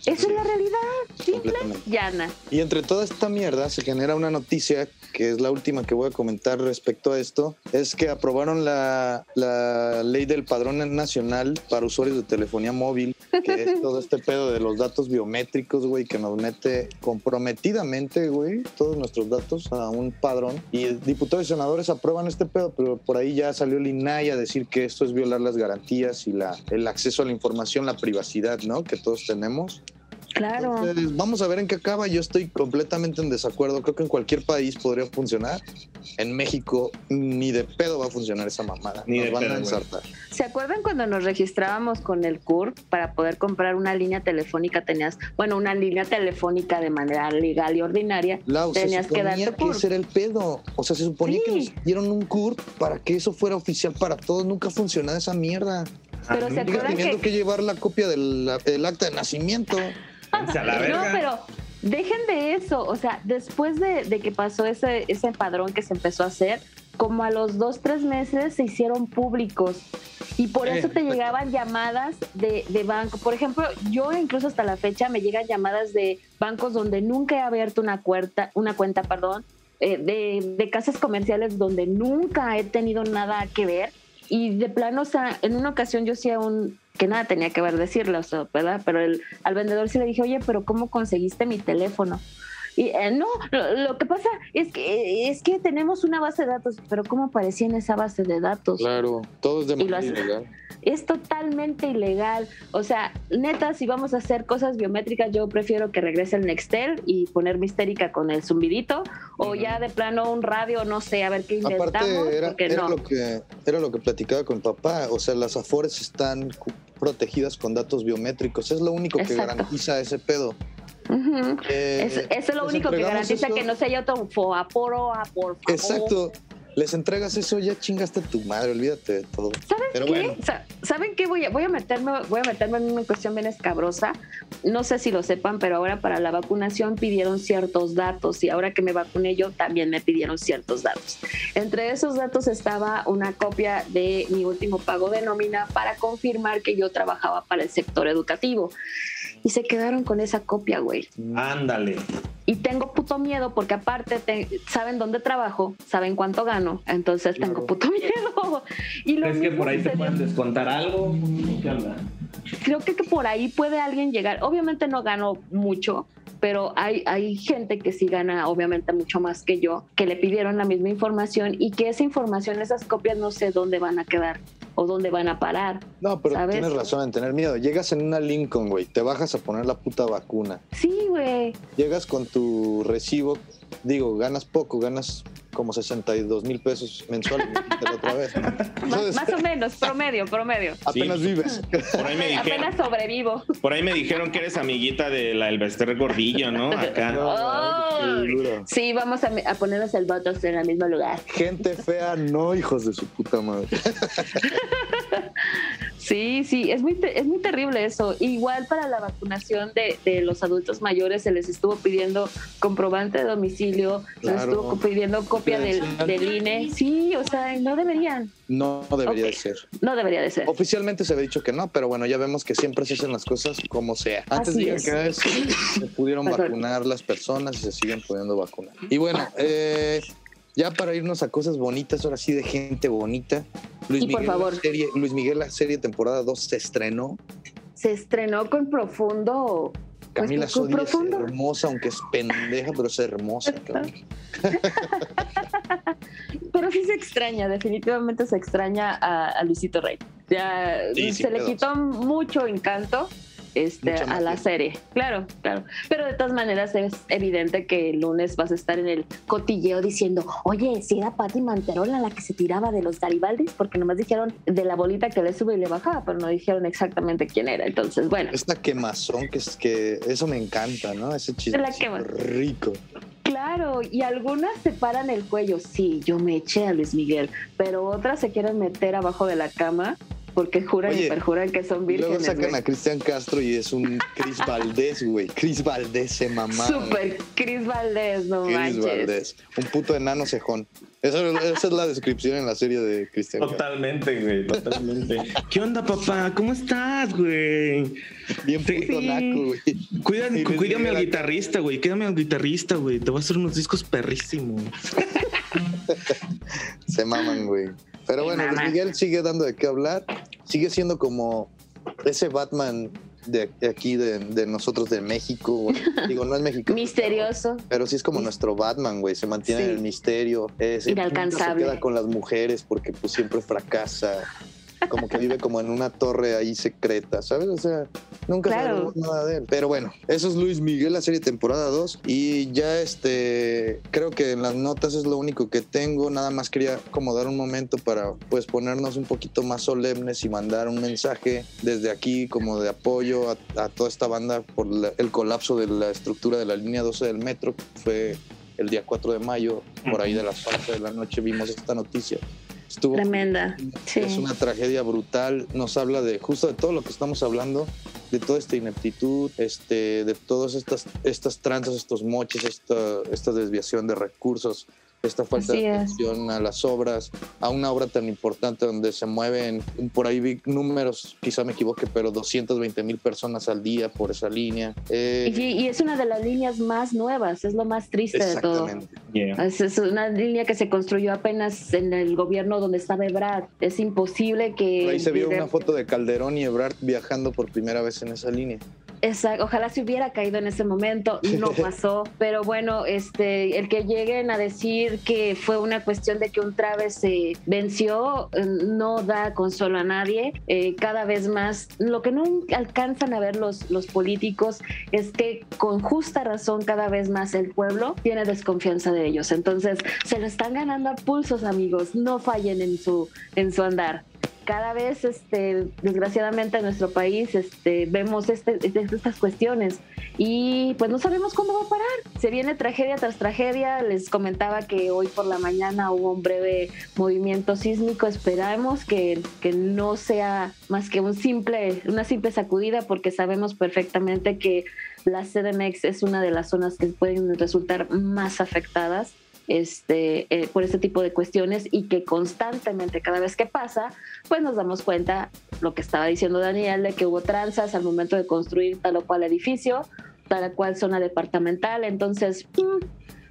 Esa es la realidad, simple, llana.
Y entre toda esta mierda se genera una noticia que es la última que voy a comentar respecto a esto, es que aprobaron la, la ley del padrón nacional para usuarios de telefonía móvil, que es todo este pedo de los datos biométricos, güey, que nos mete comprometidamente, güey, todos nuestros datos a un padrón. Y diputados y senadores aprueban este pedo, pero por ahí ya salió el INAI a decir que esto es violar las garantías y la, el acceso a la información, la privacidad, ¿no? Que todos tenemos.
Claro.
Entonces, vamos a ver en qué acaba. Yo estoy completamente en desacuerdo. Creo que en cualquier país podría funcionar. En México ni de pedo va a funcionar esa mamada.
Ni
Nos
de
van
pedo,
a ensartar.
¿Se acuerdan cuando nos registrábamos con el CURP para poder comprar una línea telefónica? Tenías, bueno, una línea telefónica de manera legal y ordinaria.
Lau, se
tenías que
suponía
darte
que ese era el pedo. O sea, se suponía que
Sí.
nos dieron un CURP para que eso fuera oficial para todos. Nunca ha funcionado esa mierda.
Pero se
Sigas
acuerdan
teniendo
que
que llevar la copia del el acta de nacimiento.
A la
No, pero dejen de eso. O sea, después de, de que pasó ese, ese padrón que se empezó a hacer, como a los dos, tres meses se hicieron públicos. Y por
Eh,
eso te llegaban llamadas de, de banco. Por ejemplo, yo incluso hasta la fecha me llegan llamadas de bancos donde nunca he abierto una cuenta, una cuenta, perdón, eh, de, de casas comerciales donde nunca he tenido nada que ver. Y de plano, o sea, en una ocasión yo hacía un que nada tenía que ver decirle, o sea, ¿verdad? Pero el, al vendedor sí le dije, oye, pero ¿cómo conseguiste mi teléfono? Y eh, no, lo, lo que pasa es que es que tenemos una base de datos, pero ¿cómo aparecía en esa base de datos?
Claro, todo es de manera ilegal.
Es totalmente ilegal. O sea, neta, si vamos a hacer cosas biométricas, yo prefiero que regrese el Nextel y ponerme histérica con el zumbidito, o ya de plano un radio, no sé, a ver qué inventamos,
Aparte, era,
no.
lo que, era lo que platicaba con papá. O sea, las afores están protegidas con datos biométricos. Es lo único que garantiza ese pedo. Eh,
Es- eso es lo único que garantiza
eso.
que no se haya otro foaporo, a por favor.
Exacto. Les entregas eso, ya chingaste a tu madre, olvídate de todo.
¿Saben
Pero
qué?
bueno.
¿Saben qué? Voy a, voy a meterme, voy a meterme en una cuestión bien escabrosa. No sé si lo sepan, pero ahora para la vacunación pidieron ciertos datos y ahora que me vacuné yo también me pidieron ciertos datos. Entre esos datos estaba una copia de mi último pago de nómina para confirmar que yo trabajaba para el sector educativo. Y se quedaron con esa copia, güey.
Ándale.
Y tengo puto miedo porque aparte te- saben dónde trabajo, saben cuánto gano, entonces tengo puto miedo. Y lo
¿Crees que por ahí te pueden descontar algo? ¿Qué onda?
creo que, que por ahí puede alguien llegar. Obviamente no gano mucho, pero hay, hay gente que sí gana obviamente mucho más que yo, que le pidieron la misma información y que esa información, esas copias no sé dónde van a quedar o dónde van a parar.
No, pero
¿Sabes?
tienes razón en tener miedo. Llegas en una Lincoln, güey, te bajas a poner la puta vacuna.
Sí, güey.
Llegas con tu recibo, digo, ganas poco, ganas como 62 mil pesos mensuales, la otra vez. ¿no?
Más,
Entonces,
más o menos, promedio, promedio.
apenas vives.
Por ahí me dijeron,
Apenas sobrevivo.
por ahí me dijeron que eres amiguita de la Elvester Gordillo, ¿no? Acá.
Ay, sí, vamos a, a ponernos el votos en el mismo lugar.
Gente fea, no, hijos de su puta madre.
Sí, sí, es muy, es muy terrible eso. Igual para la vacunación de, de los adultos mayores se les estuvo pidiendo comprobante de domicilio, se les estuvo pidiendo copia del, del INE. Sí, o sea, no deberían,
No debería de ser.
no debería de ser.
Oficialmente se había dicho que no, pero bueno, ya vemos que siempre se hacen las cosas como sea. Antes
Así es.
que se pudieron
Perdón.
vacunar las personas y se siguen pudiendo vacunar. Y bueno, eh, ya para irnos a cosas bonitas, ahora sí de gente bonita. Luis
Y por
Miguel,
favor.
La serie, Luis Miguel, la serie temporada 2 se estrenó.
Se estrenó con profundo. pues,
Camila Sodi es hermosa, aunque es pendeja, pero es hermosa.
Pero sí se extraña, definitivamente se extraña a, a Luisito Rey. Ya
Sí,
se le
pedos.
quitó mucho encanto este,
Mucha
a la serie. Claro, claro. Pero de todas maneras es evidente que el lunes vas a estar en el cotilleo diciendo, oye, si era Patti Manterola la que se tiraba de los Garibaldis, porque nomás dijeron de la bolita que le sube y le bajaba, pero no dijeron exactamente quién era. Entonces, bueno.
Esta quemazón, que es que eso me encanta, ¿no? Ese chiste rico.
Claro, y algunas se paran el cuello. Sí, yo me eché a Luis Miguel, pero otras se quieren meter abajo de la cama porque juran y perjuran que son
Y luego
vírgenes.
sacan a Cristian Castro y es un Chris Valdés, güey. Chris Valdés se mamá.
Super Cris Valdés, no
Chris
manches.
Valdés. Un puto enano cejón. Esa, esa es la descripción en la serie de Cristian Castro.
Totalmente, güey, totalmente. ¿Qué onda, papá? ¿Cómo estás, güey?
Bien puto naco, güey.
Cuídame
Miguel
al guitarrista, güey. Cuídame al guitarrista, güey. Te voy a hacer unos discos perrísimos.
Se maman, güey. Pero bueno, Luis
maman.
Miguel sigue dando de qué hablar. Sigue siendo como ese Batman de aquí, de, de nosotros de México. güey. Digo, no es México.
Misterioso.
Pero sí es como nuestro Batman, güey. Se mantiene en el misterio. Siempre
Inalcanzable.
Se queda con las mujeres porque pues siempre fracasa. Como que vive como en una torre ahí secreta, ¿sabes? O sea, Nunca
Claro.
sabemos nada de él. Pero bueno, eso es Luis Miguel, la serie temporada 2. Y ya este, creo que en las notas es lo único que tengo. Nada más quería como dar un momento para pues ponernos un poquito más solemnes y mandar un mensaje desde aquí como de apoyo a, a toda esta banda por la- el colapso de la estructura de la línea 12 del metro. que Fue el día 4 de mayo, por ahí de las 11 de la noche vimos esta noticia. Estuvo
Tremenda. Sí.
es una tragedia brutal. Nos habla de justo de todo lo que estamos hablando, de toda esta ineptitud, este, de todas estas, estas tranzas, estos moches, esta, esta desviación de recursos, esta falta
Así
de
es.
atención a las obras, a una obra tan importante donde se mueven, por ahí vi números, quizá me equivoque, pero 220 mil personas al día por esa línea. Eh,
Y, y es una de las líneas más nuevas, es lo más triste de todo.
exactamente.
Es, es una línea que se construyó apenas en el gobierno donde estaba Ebrard. Es imposible que...
Por ahí se vio una foto de Calderón y Ebrard viajando por primera vez en esa línea.
Exacto, ojalá se hubiera caído en ese momento, no pasó, pero bueno, este, el que lleguen a decir que fue una cuestión de que un Traves se venció, eh, no da consuelo a nadie. Eh, cada vez más, lo que no alcanzan a ver los, los políticos es que con justa razón cada vez más el pueblo tiene desconfianza de ellos. Entonces, se lo están ganando a pulsos, amigos, no fallen en su, en su andar cada vez, este, desgraciadamente en nuestro país, este, vemos este, este- estas cuestiones y pues no sabemos cuándo va a parar. Se viene tragedia tras tragedia. Les comentaba que hoy por la mañana hubo un breve movimiento sísmico. Esperamos que, que no sea más que un simple, una simple sacudida porque sabemos perfectamente que la CDMX es una de las zonas que pueden resultar más afectadas este, eh, por este tipo de cuestiones y que constantemente, cada vez que pasa, pues nos damos cuenta, lo que estaba diciendo Daniel, de que hubo tranzas al momento de construir tal o cual edificio, tal o cual zona departamental, entonces, mm,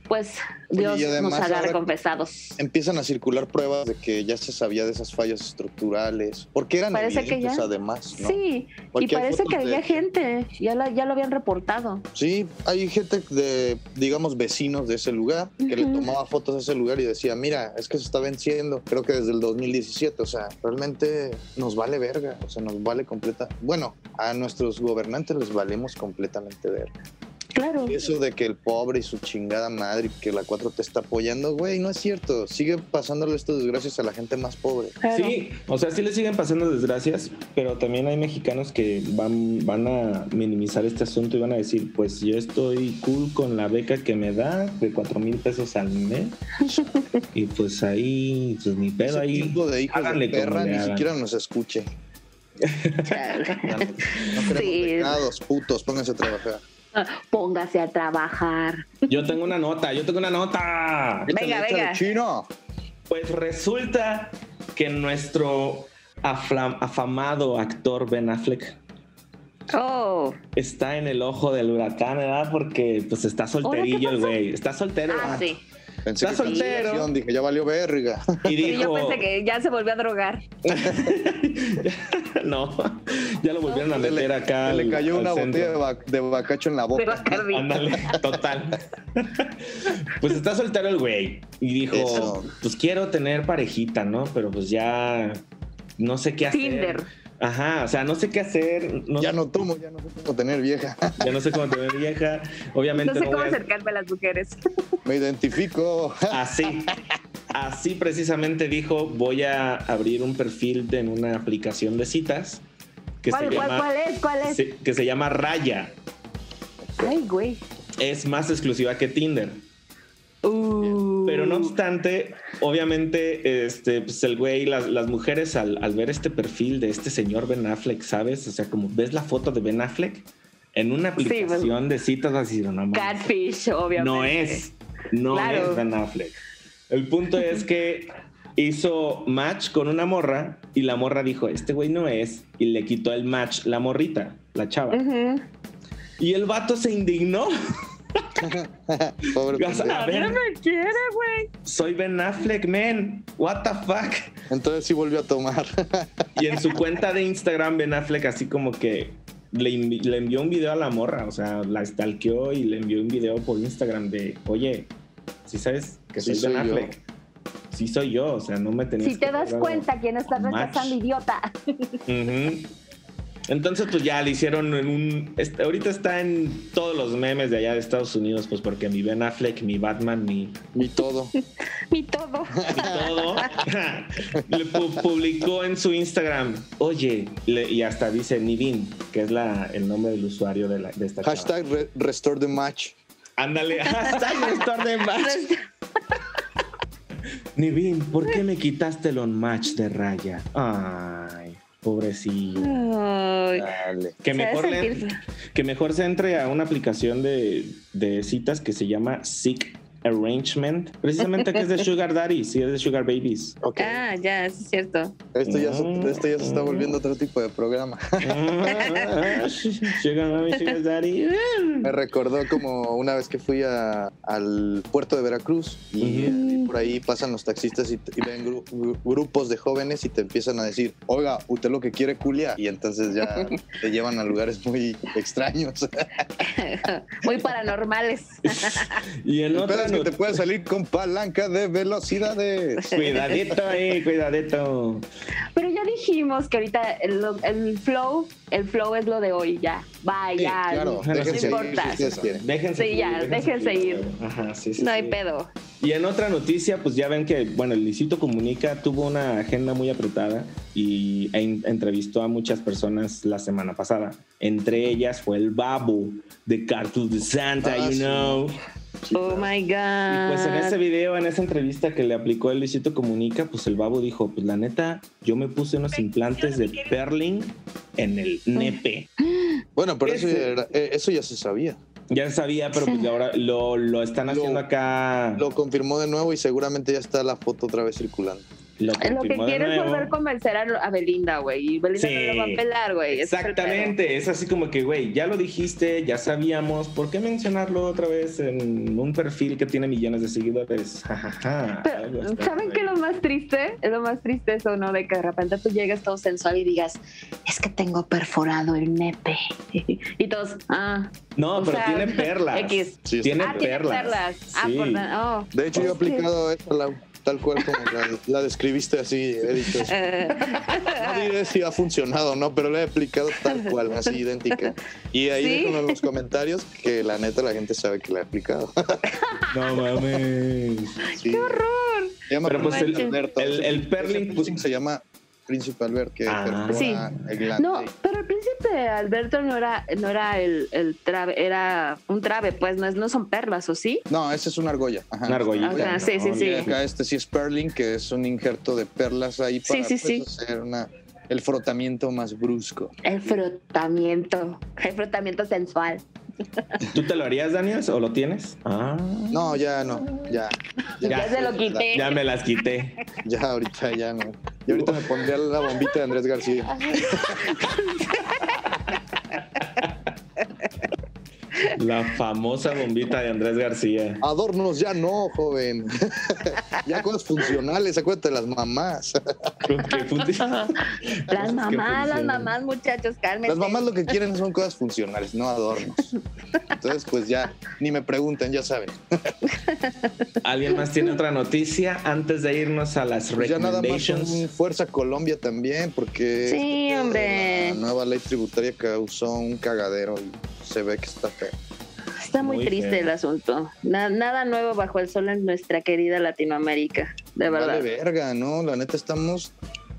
pues Dios nos
ahora-
confesados.
empiezan a circular pruebas de que ya se sabía de esas fallas estructurales, porque eran
Parece que
evidentes
ya.
además, ¿no?
Sí, y
Porque
parece que
de-
había gente, ya, la- ya lo habían reportado.
Sí, hay gente de, digamos, vecinos de ese lugar que le tomaba fotos a ese lugar y decía, mira, es que se está venciendo, creo que desde el 2017, o sea, realmente nos vale verga, o sea, nos vale completa. Bueno, a nuestros gobernantes les valemos completamente verga.
Claro.
Eso de que el pobre y su chingada madre y que la 4 te está apoyando, güey, no es cierto. Sigue pasándole estas desgracias a la gente más pobre.
Sí, o sea, sí le siguen pasando desgracias, pero también hay mexicanos que van, van a minimizar este asunto y van a decir, pues yo estoy cool con la beca que me da de cuatro mil pesos al mes. y pues ahí, pues ni pedo
Ese
ahí.
tipo de hijos de perra ni
hagan.
siquiera nos escuche. No queremos
Sí.
becados, putos, pónganse a trabajar.
Póngase a trabajar.
Yo tengo una nota, yo tengo una nota.
Venga, venga.
chino.
Pues resulta que nuestro afamado actor Ben Affleck
Oh,
está en el ojo del huracán, ¿verdad? Porque pues está solterillo el güey. Está soltero.
ah, sí.
Pensé
Está
que
soltero.
Dije, ya valió verga.
Y
Sí,
dijo,
yo pensé que ya se volvió a drogar.
no, ya lo volvieron a
le-
meter acá.
se le
al-
cayó
al
una
centro.
botella de, ba- de bacacho en la
De
boca.
Ándale, total. pues está soltero el güey. Y dijo,
Eso.
pues quiero tener parejita, ¿no? Pero pues ya no sé qué hacer.
Tinder.
Ajá, o sea, no sé qué hacer. No,
Ya no tomo, ya no sé cómo tener vieja.
ya no sé cómo tener vieja. Obviamente
No sé
no
cómo
voy a-
acercarme a las mujeres.
Me identifico.
Así. Así precisamente dijo, voy a abrir un perfil en una aplicación de citas que
¿Cuál,
se
cuál,
llama
cuál es? ¿Cuál es?
que se llama Raya.
Ay, güey.
Es más exclusiva que Tinder.
Uh.
Pero no obstante, obviamente, este, pues el güey, las, las mujeres al, al ver este perfil de este señor Ben Affleck, ¿sabes? O sea, como ves la foto de Ben Affleck en una
Sí, pues.
aplicación de citas, vas a decir, no, mames,
Catfish, obviamente.
no es, no
Claro.
es Ben Affleck. El punto es que hizo match con una morra y la morra dijo, este güey no es, y le quitó el match la morrita, la chava.
Ujú.
Y el vato se indignó.
Pobre
O sea,
pendejo.
a ver,
me quiere, güey.
soy Ben Affleck, man. What the fuck?
Entonces sí volvió a tomar.
Y en su cuenta de Instagram, Ben Affleck así como que le, le envió un video a la morra, o sea, la stalkeó y le envió un video por Instagram de, oye, si sabes que
Sí
soy Ben
soy yo.
Affleck? Sí soy yo, o sea, no me tenías
Si te
que
das cuenta quién está
match".
rechazando, idiota.
Ujú. Entonces, pues ya le hicieron en un. este, ahorita está en todos los memes de allá de Estados Unidos, pues porque mi Ben Affleck, mi Batman, mi,
Mi todo.
Mi todo.
mi todo, le pu- publicó en su Instagram, oye, le- y hasta dice Nivin, que es la, el nombre del usuario de, la, de esta.
Hashtag re- restore the match.
Ándale, hashtag restore the match. Nivin, ¿por qué me quitaste el on match de raya? Ay, pobrecillo.
Ay,
Dale.
Que mejor, le- que mejor se entre a una aplicación de, de citas que se llama Sick Arrangement. Precisamente que es de Sugar Daddy, sí, es de Sugar Babies.
Ok.
Ah, ya, es cierto.
Esto ya, se,
Mm.
esto ya se está volviendo otro tipo de programa.
Sugar Mommy, Sugar Daddy.
Me recordó como una vez que fui a- al puerto de Veracruz y, y por ahí pasan los taxistas y, y ven gru- gru- grupos de jóvenes y te empiezan a decir, oiga, usted lo que quiere culia. Y entonces ya te llevan a lugares muy extraños.
Muy paranormales.
Y en
El
otra
te puedes salir con palanca de velocidades.
Cuidadito ahí, cuidadito.
Pero ya dijimos que ahorita el, el flow, el flow es lo de hoy, ya. Va,
Sí,
ya.
claro,
no
déjense ir
importa.
si ustedes quieren.
Déjense
Sí, ya, déjense ir.
Ajá, sí, sí,
No hay pedo.
Y en otra noticia, pues ya ven que, bueno, el Licito Comunica tuvo una agenda muy apretada y e entrevistó a muchas personas la semana pasada. Entre ellas fue el Babu de Cartoons de Santa,
Ah,
you
sí.
know.
Oh my
Y
God.
pues en ese video, en esa entrevista que le aplicó el Luisito Comunica, pues el Babu dijo, pues la neta, yo me puse unos implantes de Perling en el nepe.
Bueno, pero eso ya,
Ese-
era- eh, eso ya se sabía.
Ya sabía, pero pues ahora lo, lo están haciendo
Lo-
acá.
Lo confirmó de nuevo y seguramente ya está la foto otra vez circulando.
Lo
Lo que quiere es volver a convencer a, a Belinda, güey. Y Belinda
Sí.
no lo va a pelar, güey. Es
Exactamente, es así como que, güey, ya lo dijiste, ya sabíamos, ¿por qué mencionarlo otra vez en un perfil que tiene millones de seguidores?
Pero, ¿Saben qué es lo más triste? Es lo más triste eso, ¿no? De que de repente tú llegues todo sensual y digas, es que tengo perforado el nepe. y todos, ah.
No, pero
sea,
tiene perlas.
X.
Sí,
Tiene
ah, tiene
perlas.
perlas. Ah,
Sí.
por oh.
De hecho, yo he aplicado esta, Lau, tal cual como la, la describiste así.
Eh,
No diré si ha funcionado o no, pero la he aplicado tal cual, así idéntica. Y ahí
¿Sí?
déjenlo en los comentarios que la neta la gente sabe que la he aplicado.
No mames.
Sí. ¡Qué horror! Se llama
Pero pues el- el- Perling, pues-
se llama Príncipe Albert, que
Ah.
Sí.
el glande.
No, pero el príncipe Alberto no era, no era el, el trave, era un trave, pues no, es, no son perlas, ¿o sí?
No, ese es una argolla. Ajá.
Una argollita.
Ajá, sí, sí, sí.
Y acá este sí es Perling, que es un injerto de perlas ahí para
Sí, sí, sí.
pues, hacer una, el frotamiento más brusco.
El frotamiento, el frotamiento sensual.
¿Tú te lo harías, Daniel, o lo tienes? Ah.
No, ya no, ya.
Ya se lo quité.
Ya me las quité.
Ya ahorita ya no. Y ahorita me pondría la bombita de Andrés García.
La famosa bombita de Andrés García.
Adornos ya no, joven. ya cosas funcionales, acuérdate de las mamás.
Las mamás, las mamás, muchachos, cálmense.
Las mamás lo que quieren son cosas funcionales, no adornos. Entonces, pues ya, ni me pregunten, ya saben.
¿Alguien más tiene otra noticia antes de irnos a las
Pues ya nada más Fuerza Colombia también, porque
Sí,
este
hombre.
la nueva ley tributaria causó un cagadero y se ve que está feo.
Está muy,
Muy
triste
feo.
el asunto. Na- nada nuevo bajo el sol en nuestra querida Latinoamérica, de verdad.
Vale verga, ¿no? La neta estamos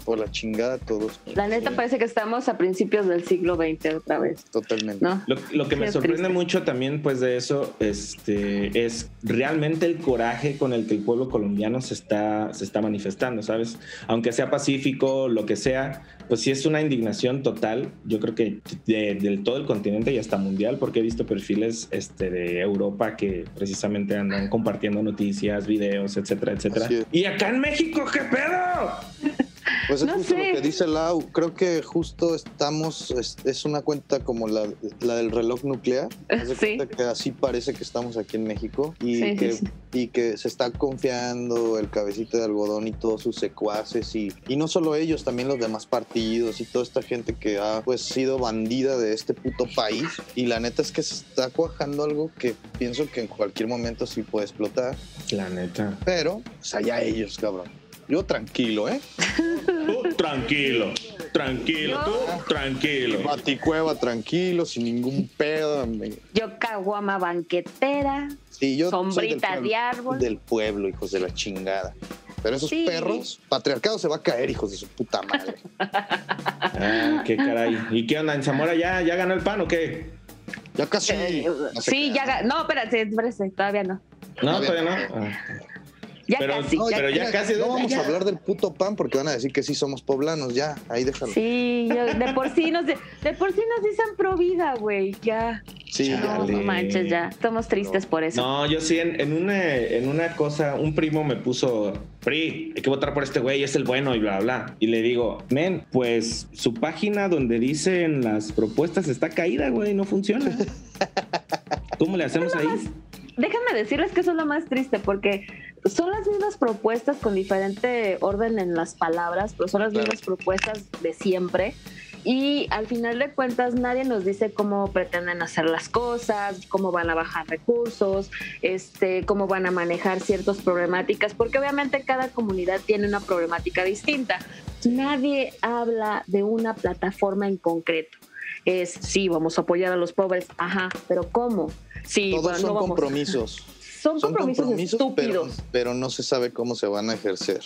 por la chingada todos.
La neta parece que estamos a principios del siglo XX otra vez,
Totalmente.
¿no?
Lo, lo que me sorprende
triste.
mucho también, pues, de eso, este, es realmente el coraje con el que el pueblo colombiano se está, se está manifestando, ¿sabes? Aunque sea pacífico, lo que sea, pues sí es una indignación total. Yo creo que de- del todo el continente y hasta mundial, porque he visto perfiles este, de Europa que precisamente andan compartiendo noticias, videos, etcétera, etcétera. Y acá en México, ¿qué pedo?
Pues es
No
justo
sé.
lo que dice Lau. Creo que justo estamos, es, es una cuenta como la, la del reloj nuclear.
Sí.
cuenta que así parece que estamos aquí en México y,
Sí, sí,
que,
sí.
y que se está confiando el cabecito de algodón y todos sus secuaces y, y no solo ellos, también los demás partidos y toda esta gente que ha pues sido bandida de este puto país. Y la neta es que se está cuajando algo que pienso que en cualquier momento sí puede explotar.
La neta.
Pero, pues allá ellos, cabrón. Yo tranquilo, ¿eh?
Tú tranquilo, tranquilo, tú, tranquilo.
Baticueva tranquilo, sin ningún pedo. me-
Yo caguama banquetera,
Sí, yo soy del
sombrita
pueblo,
de árbol.
Del pueblo, hijos de la chingada. Pero esos
Sí.
perros, patriarcado se va a caer, hijos de su puta madre.
Ah, qué caray. ¿Y qué onda? ¿En Zamora ya, ya ganó el pan o qué?
Ya casi.
Eh,
no se
sí, ya
crean.
ga- No, espérate, espérate, todavía no.
No,
Todavía
todavía no. Ah.
Ya
Pero-
casi.
No,
ya
pero ya casi-
No vamos
ya.
a hablar del puto pan porque van a decir que sí somos poblanos, ya. Ahí déjalo.
Sí, yo- de por sí nos de, de por sí nos dicen pro vida, güey. Ya.
Sí,
No, no manches, ya. Estamos tristes por eso.
No, yo sí, en, en una, en una cosa, un primo me puso, Pri, hay que votar por este güey, es el bueno y bla, bla. Y le digo, men, pues su página donde dicen las propuestas está caída, güey, no funciona. ¿Cómo le hacemos ahí?
Déjenme decirles que eso es lo más triste porque son las mismas propuestas con diferente orden en las palabras, pero son las
Claro.
mismas propuestas de siempre. Y al final de cuentas nadie nos dice cómo pretenden hacer las cosas, cómo van a bajar recursos, este, cómo van a manejar ciertas problemáticas, porque obviamente cada comunidad tiene una problemática distinta. Nadie habla de una plataforma en concreto. Es, sí, vamos a apoyar a los pobres, ajá, pero ¿cómo? Sí,
Todos
bueno,
son
no vamos-
compromisos.
Son
Son
compromisos,
pero,
estúpidos.
pero no se sabe cómo se van a ejercer.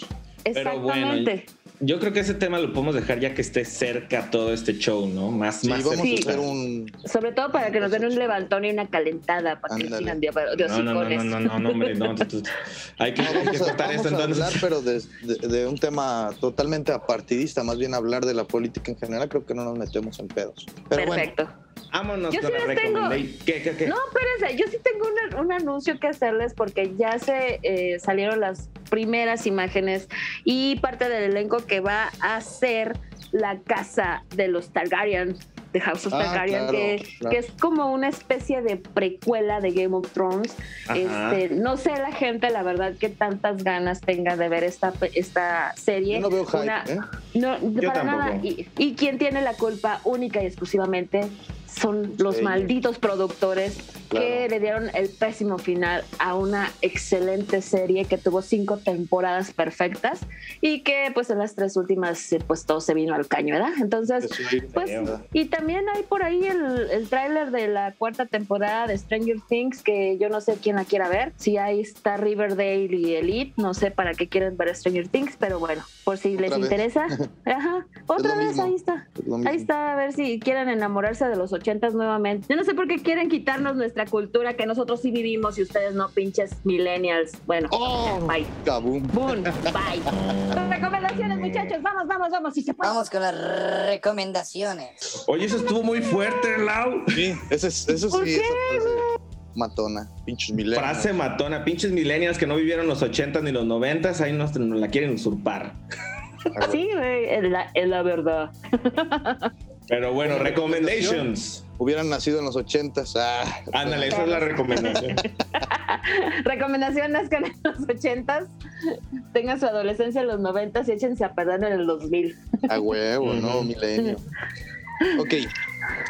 Pero bueno,
Exactamente.
Yo creo que ese tema lo podemos dejar ya que esté cerca todo este show, ¿no? Más,
Sí,
más
vamos
cerca.
a hacer un.
Sobre todo para que nos den un levantón y una calentada para que
Ándale.
sigan de, de
No, no, no, no, no, no, hombre, no. tú- tú- Hay que,
No,
hay que
a,
cortar esto entonces.
hablar, pero de, de- de un tema totalmente apartidista, más bien hablar de la política en general, creo que no nos metemos en pedos. Pero bueno,
Perfecto.
Vámonos
Yo
con
sí
la
les tengo-
recommendation. ¿Qué, qué, qué?
No, espérense, yo sí tengo una- un anuncio que hacerles porque ya se eh, salieron las primeras imágenes y parte del elenco que va a ser la casa de los Targaryen, de House of
Ah,
Targaryen,
claro,
que,
claro.
que es como una especie de precuela de Game of Thrones. Este, no sé la gente, la verdad, que tantas ganas tenga de ver esta, esta serie.
yo no veo hype,
Una-
¿eh?
No,
Yo
para
tampoco.
nada. Y, y quien tiene la culpa única y exclusivamente son los malditos productores que
Claro.
le dieron el pésimo final a una excelente serie que tuvo cinco temporadas perfectas y que pues en las tres últimas eh, pues todo se vino al caño, ¿verdad? Entonces,
sí,
pues, y también hay por ahí el, el tráiler de la cuarta temporada de Stranger Things que yo no sé quién la quiera ver. Si ahí está Riverdale y Elite, no sé para qué quieren ver Stranger Things, pero bueno, por si les
vez.
interesa. Ajá, otra vez
mismo.
ahí está. Ahí está, a ver si quieren enamorarse de los ochentas nuevamente. Yo no sé por qué quieren quitarnos nuestra cultura que nosotros sí vivimos y ustedes no, pinches millennials. Bueno,
¡Oh!
bye.
Kaboom.
Boom, bye. Recomendaciones, muchachos. Vamos, vamos, vamos. Si se puede.
Vamos con las recomendaciones.
Oye, eso estuvo muy fuerte, Lau.
Sí, ese es, eso
¿Por
sí, frase matona, pinches milenios.
Frase matona, pinches millennials que no vivieron los 80 ni los 90, ahí nos, nos la quieren usurpar.
Sí, güey, es la, es la verdad.
Pero bueno, recommendations.
Hubieran nacido en los ochentas. Ah,
Ándale, esa es la recomendación.
Recomendaciones que en los ochentas tengan su adolescencia en los noventas y échense a perder en el 2000.
A huevo, ¿no? Milenio. Ok.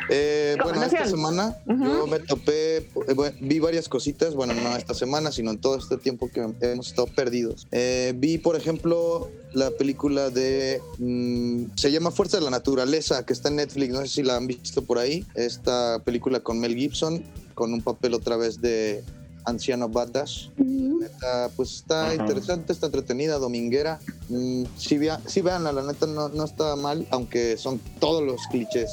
Eh, bueno, esta semana yo me topé, eh, bueno, vi varias cositas, bueno, no esta semana, sino en todo este tiempo que hemos estado perdidos. Eh, vi, por ejemplo, la película de, mm, se llama Fuerza de la Naturaleza, que está en Netflix, no sé si la han visto por ahí, esta película con Mel Gibson, con un papel otra vez de anciano badass. Neta, pues está
Ajá.
interesante, está entretenida, dominguera. Mm, sí, vea, sí veanla, la neta no, no está mal, aunque son todos los clichés.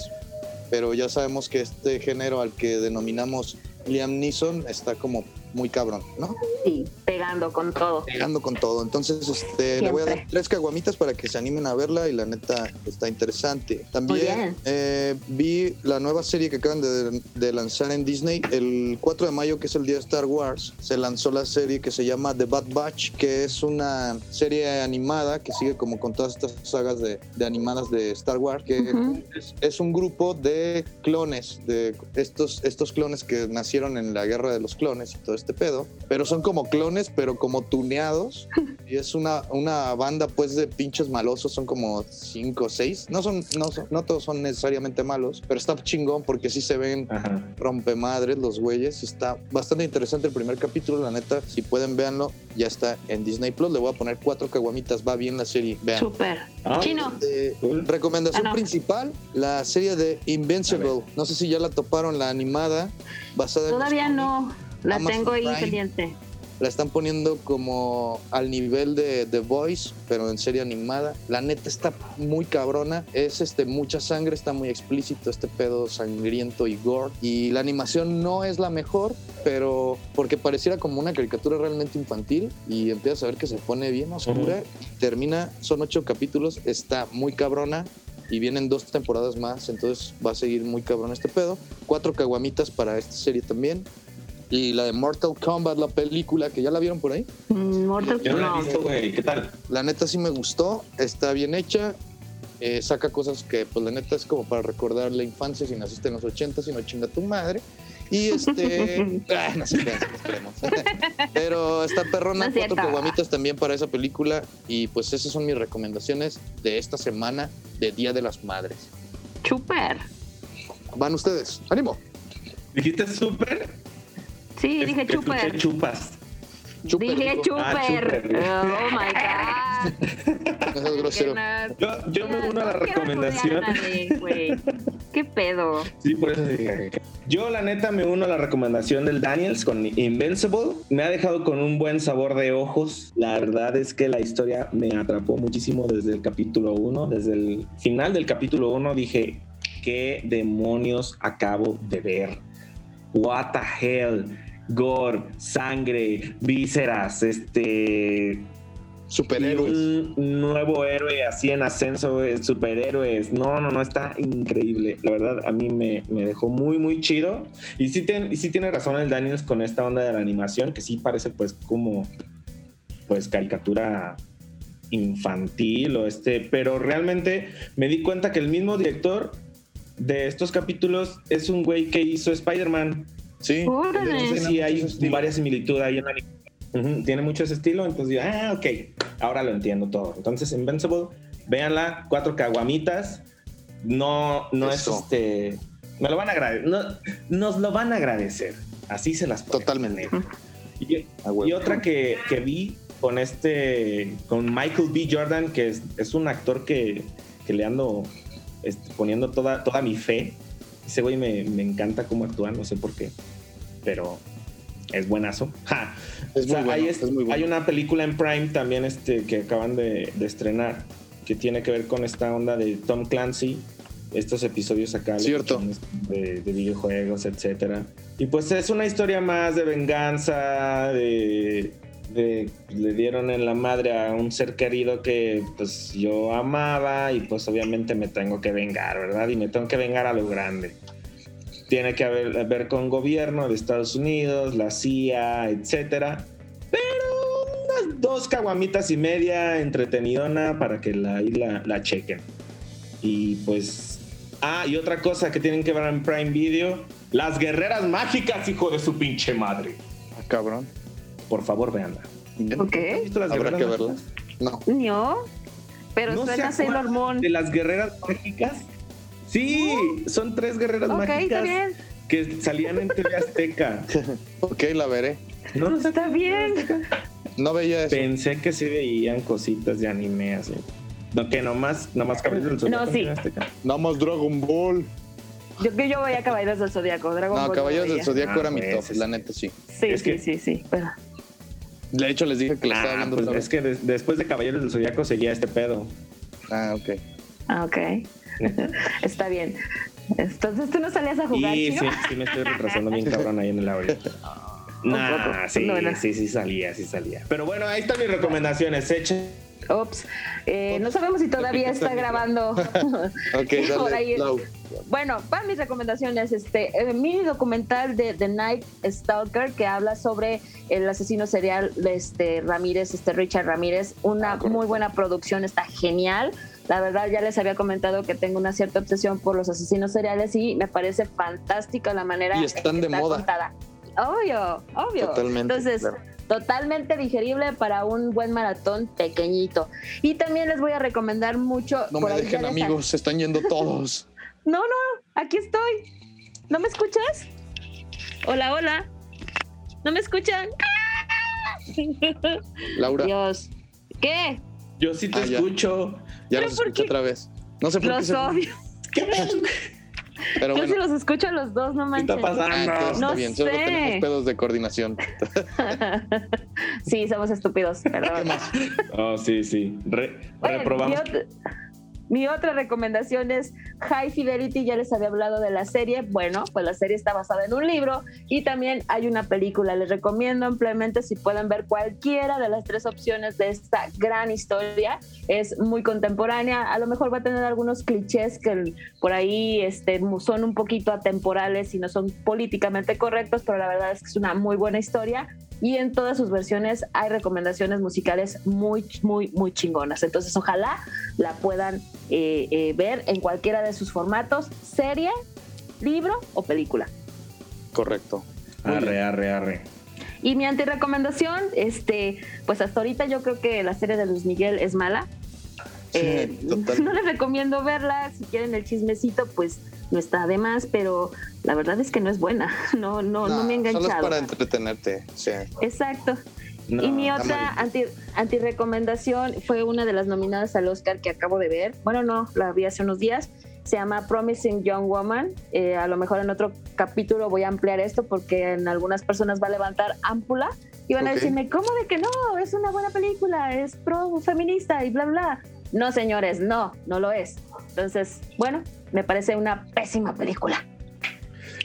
Pero ya sabemos que este género al que denominamos Liam Neeson está como muy cabrón, ¿no?
Sí, pegando con todo.
Pegando con todo. Entonces, este, le voy a dar tres caguamitas para que se animen a verla y la neta está interesante. También eh, vi la nueva serie que acaban de, de lanzar en Disney. El 4 de mayo, que es el día de Star Wars, se lanzó la serie que se llama The Bad Batch, que es una serie animada que sigue como con todas estas sagas de, de animadas de Star Wars, que es, es un grupo de clones, de estos, estos clones que nacieron en la guerra de los clones y todo este pedo, pero son como clones, pero como tuneados. Y es una, una banda pues de pinches malosos, son como cinco o seis. No son, no son- no todos son necesariamente malos, pero está chingón porque sí se ven rompemadres los güeyes. Está bastante interesante el primer capítulo, la neta. Si pueden, véanlo. Ya está en Disney Plus. Le voy a poner cuatro caguamitas. Va bien la serie. Vean.
Súper.
Ah,
Chino.
Eh, recomendación
Ah, no.
principal, la serie de Invincible. No sé si ya la toparon, la animada, basada los
Todavía no. La
Amazon
tengo ahí
Prime.
pendiente.
la están poniendo como al nivel de The Voice, pero en serie animada. La neta está muy cabrona. Es este mucha sangre, está muy explícito este pedo sangriento y gore. Y la animación no es la mejor, pero porque pareciera como una caricatura realmente infantil y empiezas a ver que se pone bien oscura. Termina, son ocho capítulos, está muy cabrona. Y vienen dos temporadas más, entonces va a seguir muy cabrón este pedo. Cuatro caguamitas para esta serie también. Y la de Mortal Kombat, la película, que ya la vieron por ahí.
Mm, Mortal
Yo no la he
no.
visto, güey. ¿Qué tal?
La neta sí me gustó, está bien hecha. eh, saca cosas que, pues la neta es como para recordar la infancia si naciste en los 80 si no chinga tu madre. Y este. ah, no se crean, nos queremos. Pero está perrona,
No
cuatro caguamitas también para esa película. Y pues esas son mis recomendaciones de esta semana de Día de las Madres.
Súper.
Van ustedes, ánimo.
¿Dijiste súper?
Sí, dije súper.
chupas.
Chuper,
Dije.
Ah,
súper. Oh my God.
No seas grosero.
Yo, me uno a la recomendación.
nadie. ¿Qué pedo?
Sí, por eso dije. Yo, la neta, me uno a la recomendación del Daniels con Invincible. Me ha dejado con un buen sabor de ojos. La verdad es que la historia me atrapó muchísimo desde el capítulo 1. Desde el final del capítulo 1 dije, ¿qué demonios acabo de ver? What the hell? Gore, sangre, vísceras, este
Superhéroes.
y un nuevo héroe así en ascenso, eh, superhéroes. No, no, no, está increíble. La verdad, a mí me, me dejó muy, muy chido. Y sí, ten- y sí tiene razón el Daniels con esta onda de la animación, que sí parece pues como, pues caricatura infantil o este, pero realmente me di cuenta que el mismo director de estos capítulos es un güey que hizo Spider-Man.
Sí.
Entonces sí hay varias similitudes ahí en la Tiene mucho ese estilo, entonces digo, ah, ok, ahora lo entiendo todo. Entonces, Invincible, véanla, cuatro caguamitas, no, no
Eso.
es este, me lo van a agradecer, no, nos lo van a agradecer, así se las.
Totalmente.
Y otra que, que vi con este, con Michael B. Jordan, que es, es un actor que, que le ando este, poniendo toda, toda mi fe. Ese güey me, me encanta cómo actúa, no sé por qué, pero es buenazo. Ja.
Es
O sea,
bueno,
hay,
es muy bueno.
hay una película en Prime también este, que acaban de, de estrenar que tiene que ver con esta onda de Tom Clancy, estos episodios acá
Cierto.
de, de videojuegos, etcétera. Y pues es una historia más de venganza, de, de- le dieron en la madre a un ser querido que pues yo amaba y pues obviamente me tengo que vengar, ¿verdad? Y me tengo que vengar a lo grande. Tiene que haber, ver con gobierno de Estados Unidos, la CIA, etcétera. Pero unas dos caguamitas y media entretenidona para que la, la, la chequen. Y pues. Ah, y otra cosa que tienen que ver en Prime Video: Las guerreras mágicas, hijo de su pinche madre.
Ah, cabrón.
Por favor, véanla.
Ok.
¿Has visto las
Habrá
guerreras
que verla. No.
No. Pero
¿No se
suena Sailor Moon.
¿De las guerreras mágicas? Sí, son tres guerreras
Ok, está
mágicas
bien.
que salían en TV Azteca.
Ok, la veré.
¿No los
Está bien.
No veía eso.
Pensé que sí veían cositas de anime así. No, que nomás, nomás Caballeros del Zodiaco
No, sí.
en TV Azteca.
Nada más Dragon Ball.
Yo que yo voy a Caballeros del Zodíaco. Dragon
No,
Ball
Caballeros del
veía.
Zodíaco
Ah,
era mi
pues,
top,
es-
la neta sí.
Sí,
Es
sí,
que-
sí, sí. Pero...
De hecho, les dije que le estaba
Ah,
hablando
pues es que des- después de Caballeros del Zodiaco seguía este pedo.
Ah, ok.
Ah, ok. Está bien. Entonces tú no salías a jugar,
Y sí, sí me estoy retrasando bien cabrón ahí en el audio. Nah, sí,
No, no.
sí, sí salía, sí salía. Pero bueno, ahí están mis recomendaciones. Echen.
Ups. Eh, no sabemos si todavía está grabando. Por ahí. Bueno, van mis recomendaciones. Este eh, mini documental de The Night Stalker que habla sobre el asesino serial de este Ramírez, este Richard Ramírez. Una muy buena producción, está genial. La verdad, ya les había comentado que tengo una cierta obsesión por los asesinos seriales y me parece fantástica la manera
Y están
en que
de
está
moda.
contada. Obvio, obvio.
Totalmente,
Entonces,
claro.
Totalmente digerible para un buen maratón pequeñito. Y también les voy a recomendar mucho.
No me dejen,
ya
amigos, se están yendo todos.
No, no, aquí estoy. ¿No me escuchas? Hola, hola. ¿No me escuchan?
Laura.
Dios. ¿Qué?
Yo sí te
Ah, ya.
escucho.
Ya
¿Pero
los escuché
qué?
otra vez. No sé por qué.
Los
se-
odio.
Pero
Yo
bueno.
sí los escucho a los dos, no manches.
Ah, entonces está
No
bien, solo
sé.
tenemos pedos de coordinación.
sí, somos estúpidos, perdón.
Oh, sí, sí. Re-
Oye,
reprobamos.
Mi otra recomendación es High Fidelity, ya les había hablado de la serie. Bueno, pues la serie está basada en un libro y también hay una película. Les recomiendo ampliamente si pueden ver cualquiera de las tres opciones de esta gran historia. Es muy contemporánea, a lo mejor va a tener algunos clichés que por ahí este, son un poquito atemporales y no son políticamente correctos, pero la verdad es que es una muy buena historia y en todas sus versiones hay recomendaciones musicales muy, muy, muy chingonas. Entonces, ojalá la puedan eh, eh, ver en cualquiera de sus formatos, serie, libro o película.
Correcto.
Arre, arre, arre.
Y mi antirecomendación, este, pues hasta ahorita yo creo que la serie de Luis Miguel es mala. Eh, no les recomiendo verla. Si quieren el chismecito, pues no está de más, pero la verdad es que no es buena. No, no, no, me ha
Solo es
enganchado.
para entretenerte. Sí.
Exacto.
No,
y mi otra anti, antirecomendación fue una de las nominadas al Oscar que acabo de ver. Bueno, no, la vi hace unos días. Se llama Promising Young Woman. Eh, a lo mejor en otro capítulo voy a ampliar esto porque en algunas personas va a levantar ámpula y van a decirme, ¿cómo de que no? Es una buena película, es pro feminista y bla, bla. No, señores, no, no lo es. Entonces, bueno, me parece una pésima película.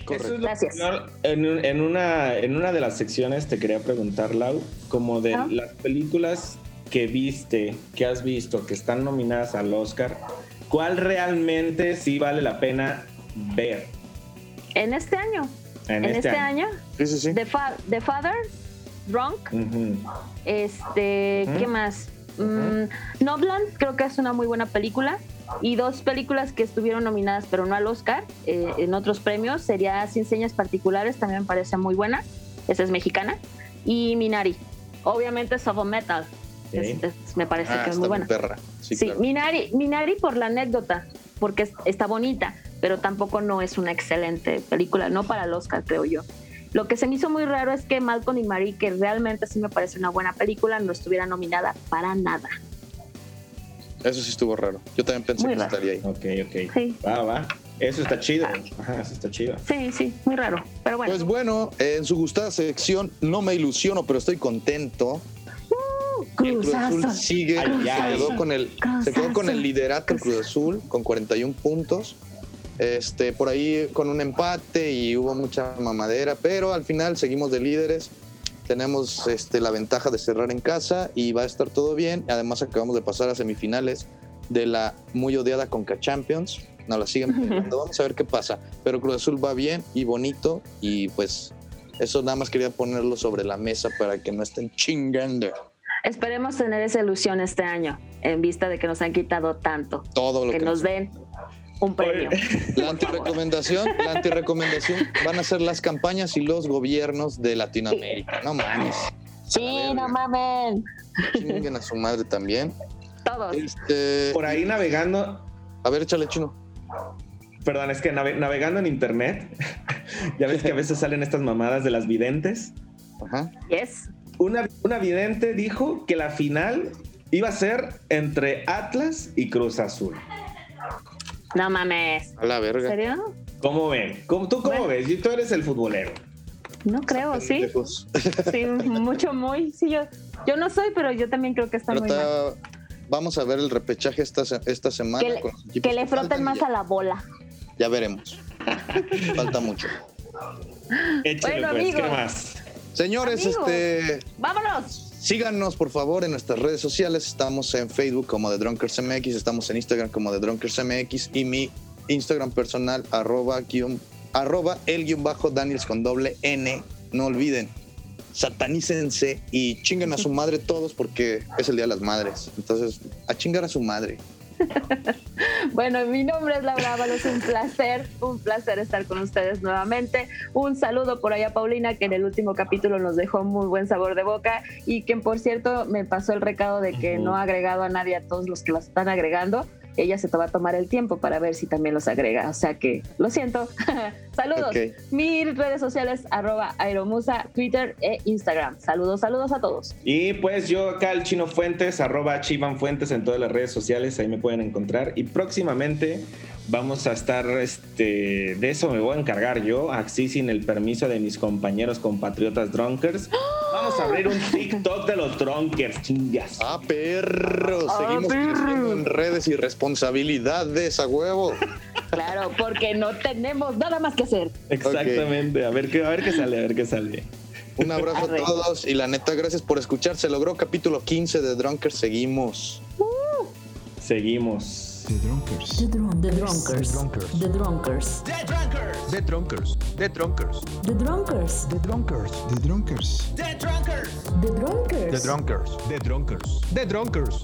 Lo
Gracias.
En, en una, en una de las secciones te quería preguntar, Lau, como de
Ah.
las películas que viste, que has visto, que están nominadas al Oscar, ¿cuál realmente sí vale la pena ver
En este año,
en,
en,
este,
este,
año?
año,
Sí, sí, sí.
The, Fa- The Father, Drunk,
Ujú.
Este,
Ujú.
¿qué más? Mm, Nobland, creo que es una muy buena película. Y dos películas que estuvieron nominadas, pero no al Oscar, eh, en otros premios, sería Sin Señas Particulares, también me parece muy buena. Esa es mexicana. Y Minari. Obviamente Soft Metal. Es- es- me parece
Ah,
que es muy
muy
buena.
perra. Sí,
Sí,
claro.
Minari, Minari por la anécdota, porque es- está bonita, pero tampoco no es una excelente película, no para el Oscar, creo yo. Lo que se me hizo muy raro es que Malcolm y Marie, que realmente sí me parece una buena película, no estuviera nominada para nada.
Eso sí estuvo raro. Yo también pensé
Muy
que
raro.
estaría ahí.
Ok, ok.
Sí.
Va, va. Eso está chido. Ajá, eso está chido.
Sí, sí, muy raro. Pero bueno.
Pues bueno, en su gustada sección, no me ilusiono, pero estoy contento. El Cruz Azul
Cruzazo.
sigue,
Ay,
se quedó con el, se quedó con el liderato el Cruz Azul con 41 puntos. Este, por ahí con un empate y hubo mucha mamadera, pero al final seguimos de líderes. Tenemos este, la ventaja de cerrar en casa y va a estar todo bien. Además, acabamos de pasar a semifinales de la muy odiada Conca Champions. Nos la siguen peleando. Vamos a ver qué pasa. Pero Cruz Azul va bien y bonito. Y pues eso nada más quería ponerlo sobre la mesa para que no estén chingando
Esperemos tener esa ilusión este año, en vista de que nos han quitado tanto.
todo lo
Que
que,
nos den un premio.
La antirecomendación, la antirecomendación van a ser las campañas y los gobiernos de Latinoamérica. No mames.
Sí, no mamen.
Chinguen a su madre también.
Todos.
Este,
Por ahí navegando,
a ver, échale chino.
perdón, es que nave- navegando en internet, ya ves que a veces salen estas mamadas de las videntes.
Ajá.
Yes.
Una, una vidente dijo que la final iba a ser entre Atlas y Cruz Azul.
No mames.
A la
¿En
verga.
serio?
¿Cómo ven? ¿Cómo- ¿Tú cómo ves? Y Tú eres el futbolero.
No creo, sí. Sí, mucho, muy. Sí, yo, yo no soy, pero yo también creo que está
Pero
muy mal.
está- vamos a ver el repechaje esta, se- esta semana.
Que le,
con los
que le froten más
ya,
a la bola.
ya veremos. Falta mucho.
Échale
Bueno,
pues,
amigos.
¿qué más?
Señores,
Amigos.
este
¡Vámonos!
Síganos por favor en nuestras redes sociales. Estamos en Facebook como The Drunkers MX, estamos en Instagram como The Drunkers MX y mi Instagram personal arroba, arroba el guion bajo Daniels con doble N. No olviden, satanícense y chinguen a su madre todos porque es el Día de las Madres. Entonces, a chingar a su madre.
Bueno, mi nombre es Laura Ábalos, un placer, un placer estar con ustedes nuevamente. Un saludo por allá a Paulina, que en el último capítulo nos dejó muy buen sabor de boca y que por cierto me pasó el recado de que no ha agregado a nadie a todos los que los están agregando. Ella se te va a tomar el tiempo para ver si también los agrega. O sea que lo siento. saludos.
Ok.
Mis redes sociales, arroba aeromusa, Twitter e Instagram. Saludos, saludos a todos.
Y pues yo acá el Chino Fuentes, arroba Chivan Fuentes en todas las redes sociales, ahí me pueden encontrar. Y próximamente vamos a estar, este, de eso me voy a encargar yo, así sin el permiso de mis compañeros compatriotas drunkers. Vamos a abrir un TikTok de los drunkers, chingas.
Ah, perro. Seguimos creciendo en redes y responsabilidades a huevo.
Claro, porque no tenemos nada más que hacer.
Exactamente, a ver qué, a ver qué sale, a ver qué sale.
Un abrazo a todos y la neta, gracias por escuchar. Se logró capítulo 15 de Drunkers. Seguimos.
Seguimos.
The Drunkers.
The, drum- the Drunkers.
Drunkers.
The Drunkers.
The Drunkers.
The Drunkers. The Drunkers.
The Drunkers.
The Drunkers.
The Drunkers.
The Drunkers.
The Drunkers.
The Drunkers. The Drunkers. The Drunkers.